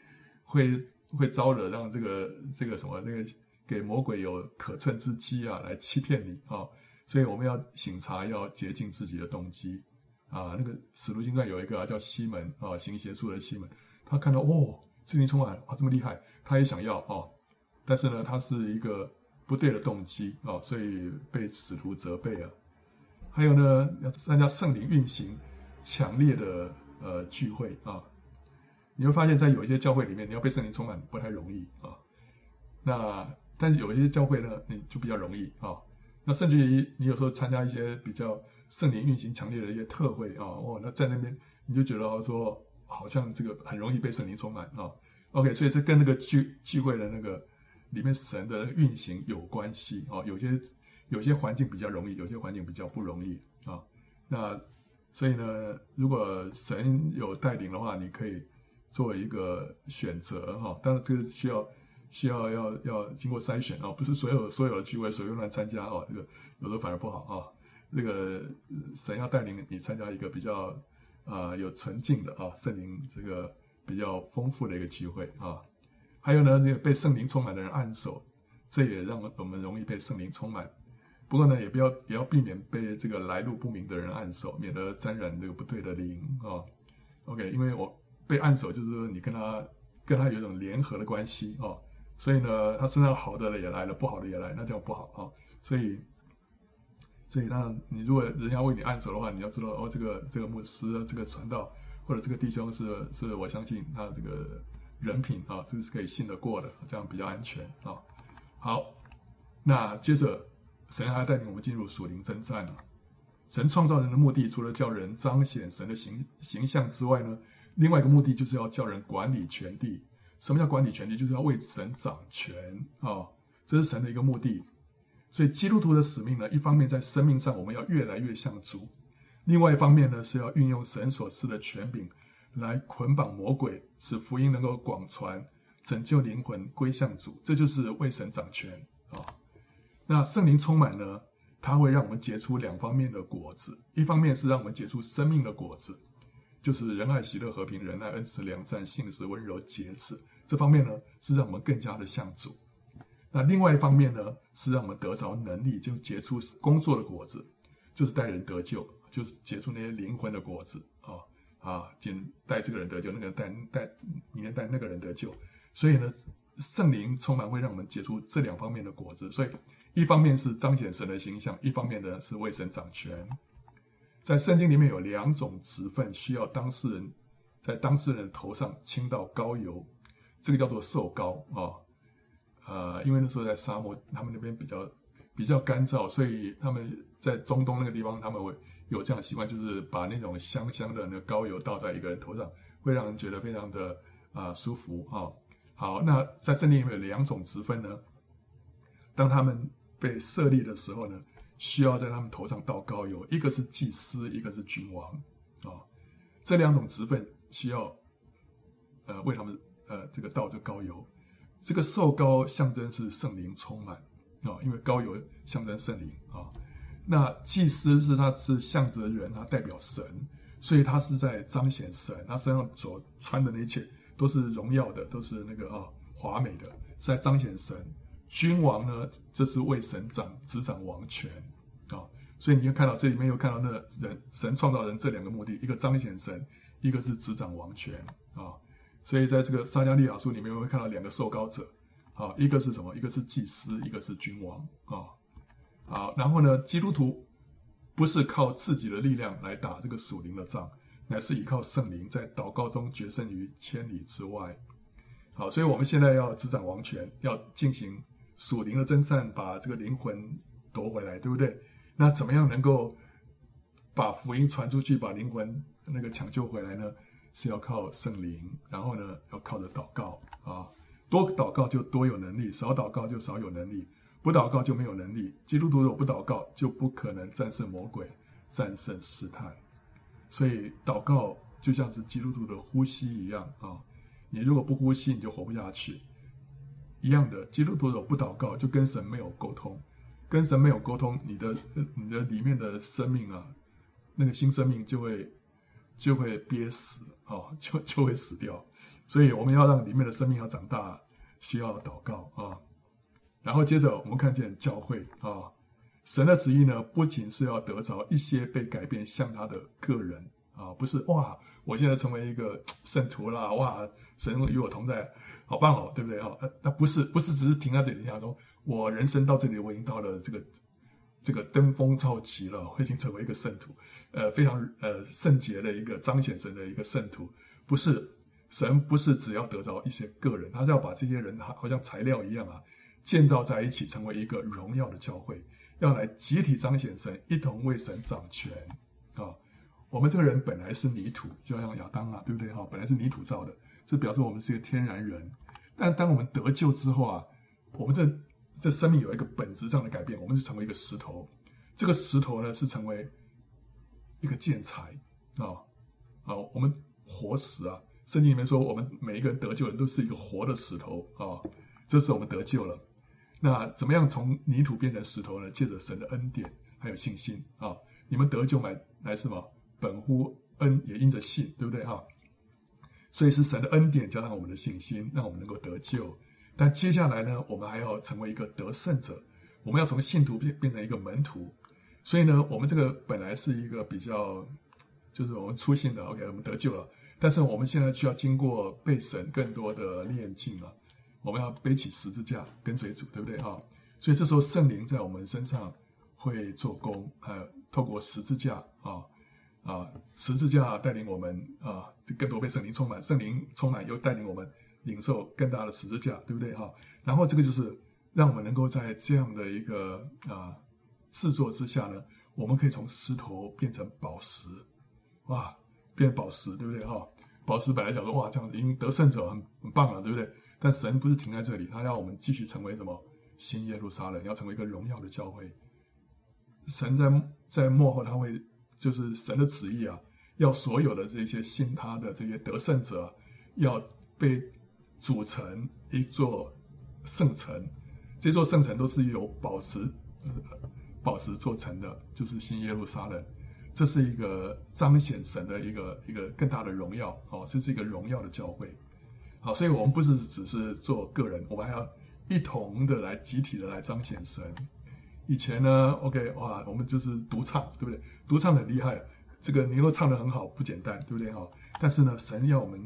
会会招惹让这个这个什么那个。给魔鬼有可乘之机啊，来欺骗你啊！所以我们要醒察，要洁净自己的动机啊。那个《使徒行传》有一个、啊、叫西门啊，行邪术的西门，他看到哦，圣灵充满，啊，这么厉害，他也想要啊。但是呢，他是一个不对的动机啊，所以被使徒责备啊。还有呢，要参加圣灵运行强烈的呃聚会啊，你会发现在有一些教会里面，你要被圣灵充满不太容易啊。那但是有一些教会呢，你就比较容易啊。那甚至于你有时候参加一些比较圣灵运行强烈的一些特会啊，哦，那在那边你就觉得说，好像这个很容易被圣灵充满啊。OK，所以这跟那个聚聚会的那个里面神的运行有关系啊。有些有些环境比较容易，有些环境比较不容易啊。那所以呢，如果神有带领的话，你可以做一个选择哈。当然这个需要。需要要要经过筛选啊，不是所有所有的聚会随便乱参加哦，这个有的反而不好啊。这个神要带领你参加一个比较啊、有纯净的啊圣灵这个比较丰富的一个聚会啊。还有呢，这个被圣灵充满的人按手，这也让我们容易被圣灵充满。不过呢，也不要也要避免被这个来路不明的人按手，免得沾染这个不对的灵啊。OK，因为我被按手就是说你跟他跟他有一种联合的关系啊。所以呢，他身上好的也来了，不好的也来，那叫不好啊。所以，所以那你如果人家为你按手的话，你要知道哦，这个这个牧师、这个传道或者这个弟兄是是我相信他这个人品啊，这个是可以信得过的，这样比较安全啊。好，那接着神还带领我们进入属灵征战了。神创造人的目的，除了叫人彰显神的形形象之外呢，另外一个目的就是要叫人管理全地。什么叫管理权地？就是要为神掌权啊、这是神的一个目的。所以基督徒的使命呢，一方面在生命上我们要越来越像主，另外一方面呢是要运用神所赐的权柄来捆绑魔鬼，使福音能够广传，拯救灵魂归向主。这就是为神掌权啊、那圣灵充满呢，它会让我们结出两方面的果子，一方面是让我们结出生命的果子。就是仁爱、喜乐、和平、仁爱、恩慈、良善、信实、温柔、节制，这方面呢是让我们更加的像主。那另外一方面呢是让我们得着能力，就结出工作的果子，就是带人得救，就是结出那些灵魂的果子啊啊，带带这个人得救，那个人带带明天带那个人得救。所以呢，圣灵充满会让我们结出这两方面的果子。所以一方面是彰显神的形象，一方面呢是为神掌权。在圣经里面有两种职分需要当事人在当事人头上倾倒膏油，这个叫做受膏啊，呃，因为那时候在沙漠，他们那边比较比较干燥，所以他们在中东那个地方，他们会有这样的习惯，就是把那种香香的那膏油倒在一个人头上，会让人觉得非常的啊、舒服啊、好，那在圣经里面有两种职分呢，当他们被设立的时候呢，需要在他们头上倒膏油，一个是祭司，一个是君王啊、这两种职分需要呃为他们呃这个倒这膏油，这个受膏象征是圣灵充满。啊，因为膏油象征圣灵啊，那祭司是他是向着人，他代表神，所以他是在彰显神，他身上所穿的那一切都是荣耀的，都是那个啊华美的，是在彰显神。君王呢，这是为神掌执掌王权啊，所以你就看到这里面又看到那人神创造人这两个目的，一个彰显神，一个是执掌王权啊，所以在这个撒迦利亚书里面，会看到两个受膏者。啊，一个是什么？一个是祭司，一个是君王啊。好，然后呢，基督徒不是靠自己的力量来打这个属灵的仗，乃是依靠圣灵，在祷告中决胜于千里之外。好，所以我们现在要执掌王权，要进行属灵的真善，把这个灵魂夺回来，对不对？那怎么样能够把福音传出去，把灵魂那个抢救回来呢？是要靠圣灵，然后呢，要靠着祷告啊。多祷告就多有能力，少祷告就少有能力，不祷告就没有能力。基督徒如果不祷告，就不可能战胜魔鬼，战胜试探。所以祷告就像是基督徒的呼吸一样啊！你如果不呼吸，你就活不下去。一样的，基督徒如果不祷告，就跟神没有沟通，跟神没有沟通，你的你的里面的生命啊，那个新生命就会就会憋死啊，就就会死掉。所以我们要让里面的生命要长大，需要祷告啊。然后接着我们看见教会啊，神的旨意呢，不仅是要得着一些被改变像他的个人啊，不是哇，我现在成为一个圣徒啦，哇，神与我同在，好棒哦，对不对啊？那不是不是只是停在这里，想说我人生到这里，我已经到了这个这个登峰造极了，我已经成为一个圣徒，呃，非常呃圣洁的一个彰显神的一个圣徒，不是。神不是只要得着一些个人，他是要把这些人好像材料一样啊，建造在一起，成为一个荣耀的教会，要来集体彰显神，一同为神掌权啊。我们这个人本来是泥土，就像亚当啊，对不对哈？本来是泥土造的，这表示我们是一个天然人。但当我们得救之后啊，我们这这生命有一个本质上的改变，我们是成为一个石头。这个石头呢，是成为一个建材啊啊，我们活石啊。圣经里面说，我们每一个得救的人都是一个活的石头啊，这是我们得救了。那怎么样从泥土变成石头呢？借着神的恩典还有信心啊，你们得救来来什么？本乎恩，也因着信，对不对哈？所以是神的恩典加上我们的信心，让我们能够得救。但接下来呢，我们还要成为一个得胜者，我们要从信徒变变成一个门徒。所以呢，我们这个本来是一个比较，就是我们初信的，OK，我们得救了。但是我们现在需要经过被神更多的炼净了，我们要背起十字架跟随主，对不对哈？所以这时候圣灵在我们身上会做工，还有透过十字架啊啊，十字架带领我们啊，更多被圣灵充满，圣灵充满又带领我们领受更大的十字架，对不对哈？然后这个就是让我们能够在这样的一个啊制作之下呢，我们可以从石头变成宝石，哇！变宝石，对不对哈？宝石本来讲说哇，这样已经得胜者很很棒了，对不对？但神不是停在这里，他要我们继续成为什么？新耶路撒冷，要成为一个荣耀的教会。神在在末后，他会就是神的旨意啊，要所有的这些信他的这些得胜者，要被组成一座圣城。这座圣城都是由宝石宝石做成的，就是新耶路撒冷。这是一个彰显神的一个一个更大的荣耀哦，这是一个荣耀的教会，好，所以我们不是只是做个人，我们还要一同的来集体的来彰显神。以前呢，OK，哇，我们就是独唱，对不对？独唱很厉害，这个你如果唱得很好不简单，对不对哈？但是呢，神要我们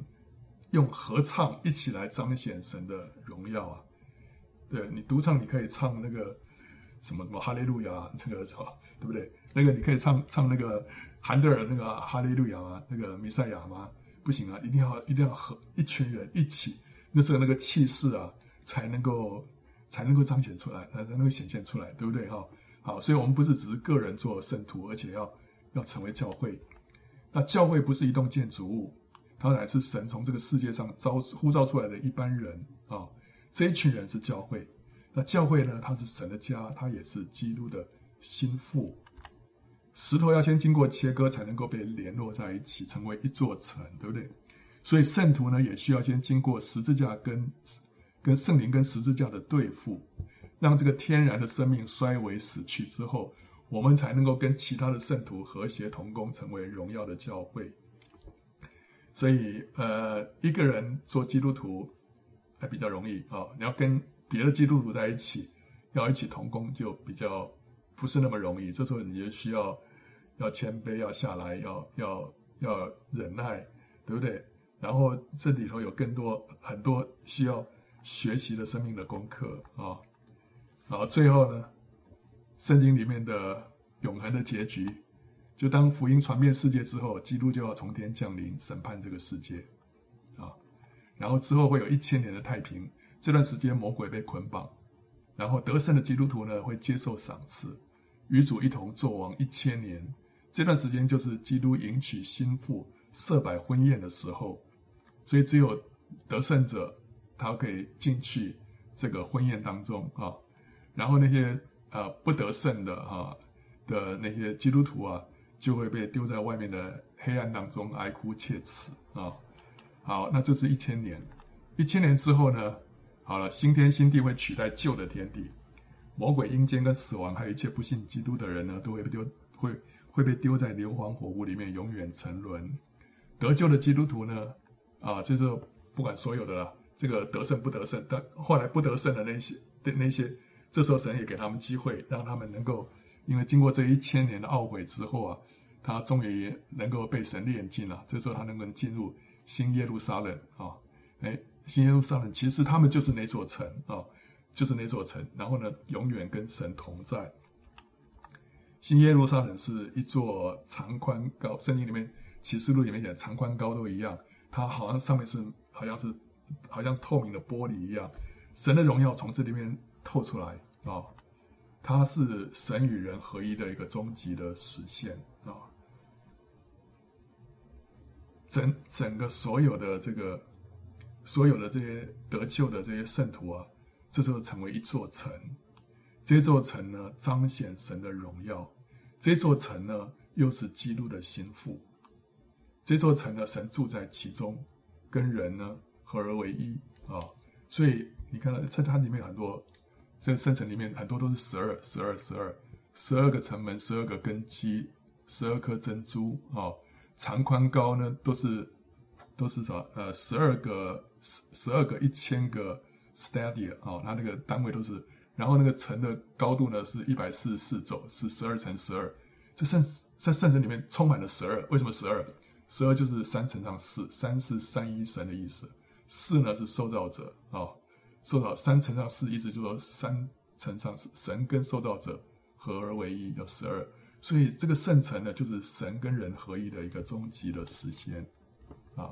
用合唱一起来彰显神的荣耀啊。对，你独唱，你可以唱那个什么什么哈利路亚，这个哈，对不对？那个你可以唱唱那个韩德尔那个哈利路亚吗？那个弥赛亚吗？不行啊，一定要一定要和一群人一起，那时候那个气势啊，才能够才能够彰显出来，才能够显现出来，对不对？哈，好，所以我们不是只是个人做圣徒，而且要要成为教会。那教会不是一栋建筑物，它乃是神从这个世界上招呼召出来的一般人啊，这一群人是教会。那教会呢，它是神的家，它也是基督的心腹。石头要先经过切割，才能够被联络在一起，成为一座城，对不对？所以圣徒呢，也需要先经过十字架跟跟圣灵跟十字架的对付，让这个天然的生命衰微死去之后，我们才能够跟其他的圣徒和谐同工，成为荣耀的教会。所以，呃，一个人做基督徒还比较容易啊，你要跟别的基督徒在一起，要一起同工，就比较。不是那么容易，这时候你就需要要谦卑，要下来，要要要忍耐，对不对？然后这里头有更多很多需要学习的生命的功课啊。然后最后呢，圣经里面的永恒的结局，就当福音传遍世界之后，基督就要从天降临审判这个世界啊。然后之后会有一千年的太平，这段时间魔鬼被捆绑。然后得胜的基督徒呢，会接受赏赐，与主一同作王一千年。这段时间就是基督迎娶新妇、设摆婚宴的时候，所以只有得胜者，他可以进去这个婚宴当中啊。然后那些呃不得胜的哈的那些基督徒啊，就会被丢在外面的黑暗当中哀哭切齿啊。好，那这是一千年，一千年之后呢？好了，新天新地会取代旧的天地，魔鬼、阴间跟死亡，还有一切不信基督的人呢，都会被丢，会会被丢在硫磺火湖里面，永远沉沦。得救的基督徒呢，啊，就是不管所有的了，这个得胜不得胜，但后来不得胜的那些的那些，这时候神也给他们机会，让他们能够，因为经过这一千年的懊悔之后啊，他终于能够被神炼尽了，这时候他能够进入新耶路撒冷啊，哎。新耶路撒冷其实他们就是那座城啊，就是那座城。然后呢，永远跟神同在。新耶路撒冷是一座长宽高，圣经里面启示录里面讲长宽高都一样，它好像上面是好像是好像透明的玻璃一样，神的荣耀从这里面透出来啊，它是神与人合一的一个终极的实现啊，整整个所有的这个。所有的这些得救的这些圣徒啊，这时候成为一座城。这座城呢，彰显神的荣耀。这座城呢，又是基督的心腹。这座城呢，神住在其中，跟人呢合而为一啊。所以你看到在它里面很多，这个圣城里面很多都是十二、十二、十二，十二个城门，十二个根基，十二颗珍珠啊。长宽高呢，都是都是啥？呃，十二个。十十二个一千个 stadia 啊，它那个单位都是，然后那个城的高度呢是一百四十四肘，是十二乘十二。这圣在圣城里面充满了十二，为什么十二？十二就是三乘上四，三是三一神的意思，四呢是受造者啊，受造三乘上四，意思就是说三乘上，神跟受造者合而为一，有十二。所以这个圣城呢，就是神跟人合一的一个终极的实现啊。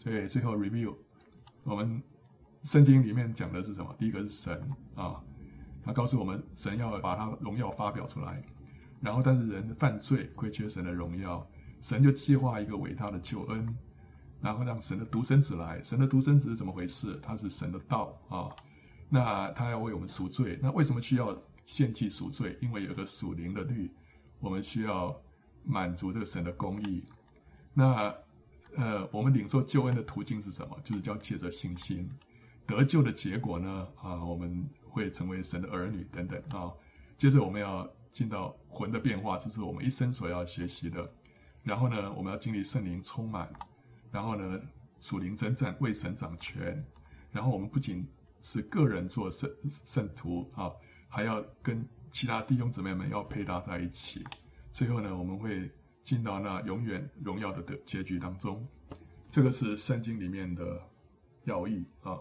所以最后 review。我们圣经里面讲的是什么？第一个是神啊，他告诉我们，神要把他荣耀发表出来，然后但是人犯罪，亏缺神的荣耀，神就计划一个伟大的救恩，然后让神的独生子来。神的独生子是怎么回事？他是神的道啊，那他要为我们赎罪。那为什么需要献祭赎罪？因为有个属灵的律，我们需要满足这个神的公义。那。呃，我们领受救恩的途径是什么？就是叫借着信心得救的结果呢？啊，我们会成为神的儿女等等啊。接着我们要进到魂的变化，这是我们一生所要学习的。然后呢，我们要经历圣灵充满，然后呢，属灵征战为神掌权。然后我们不仅是个人做圣圣徒啊，还要跟其他弟兄姊妹们要配搭在一起。最后呢，我们会。进到那永远荣耀的的结局当中，这个是圣经里面的要义啊。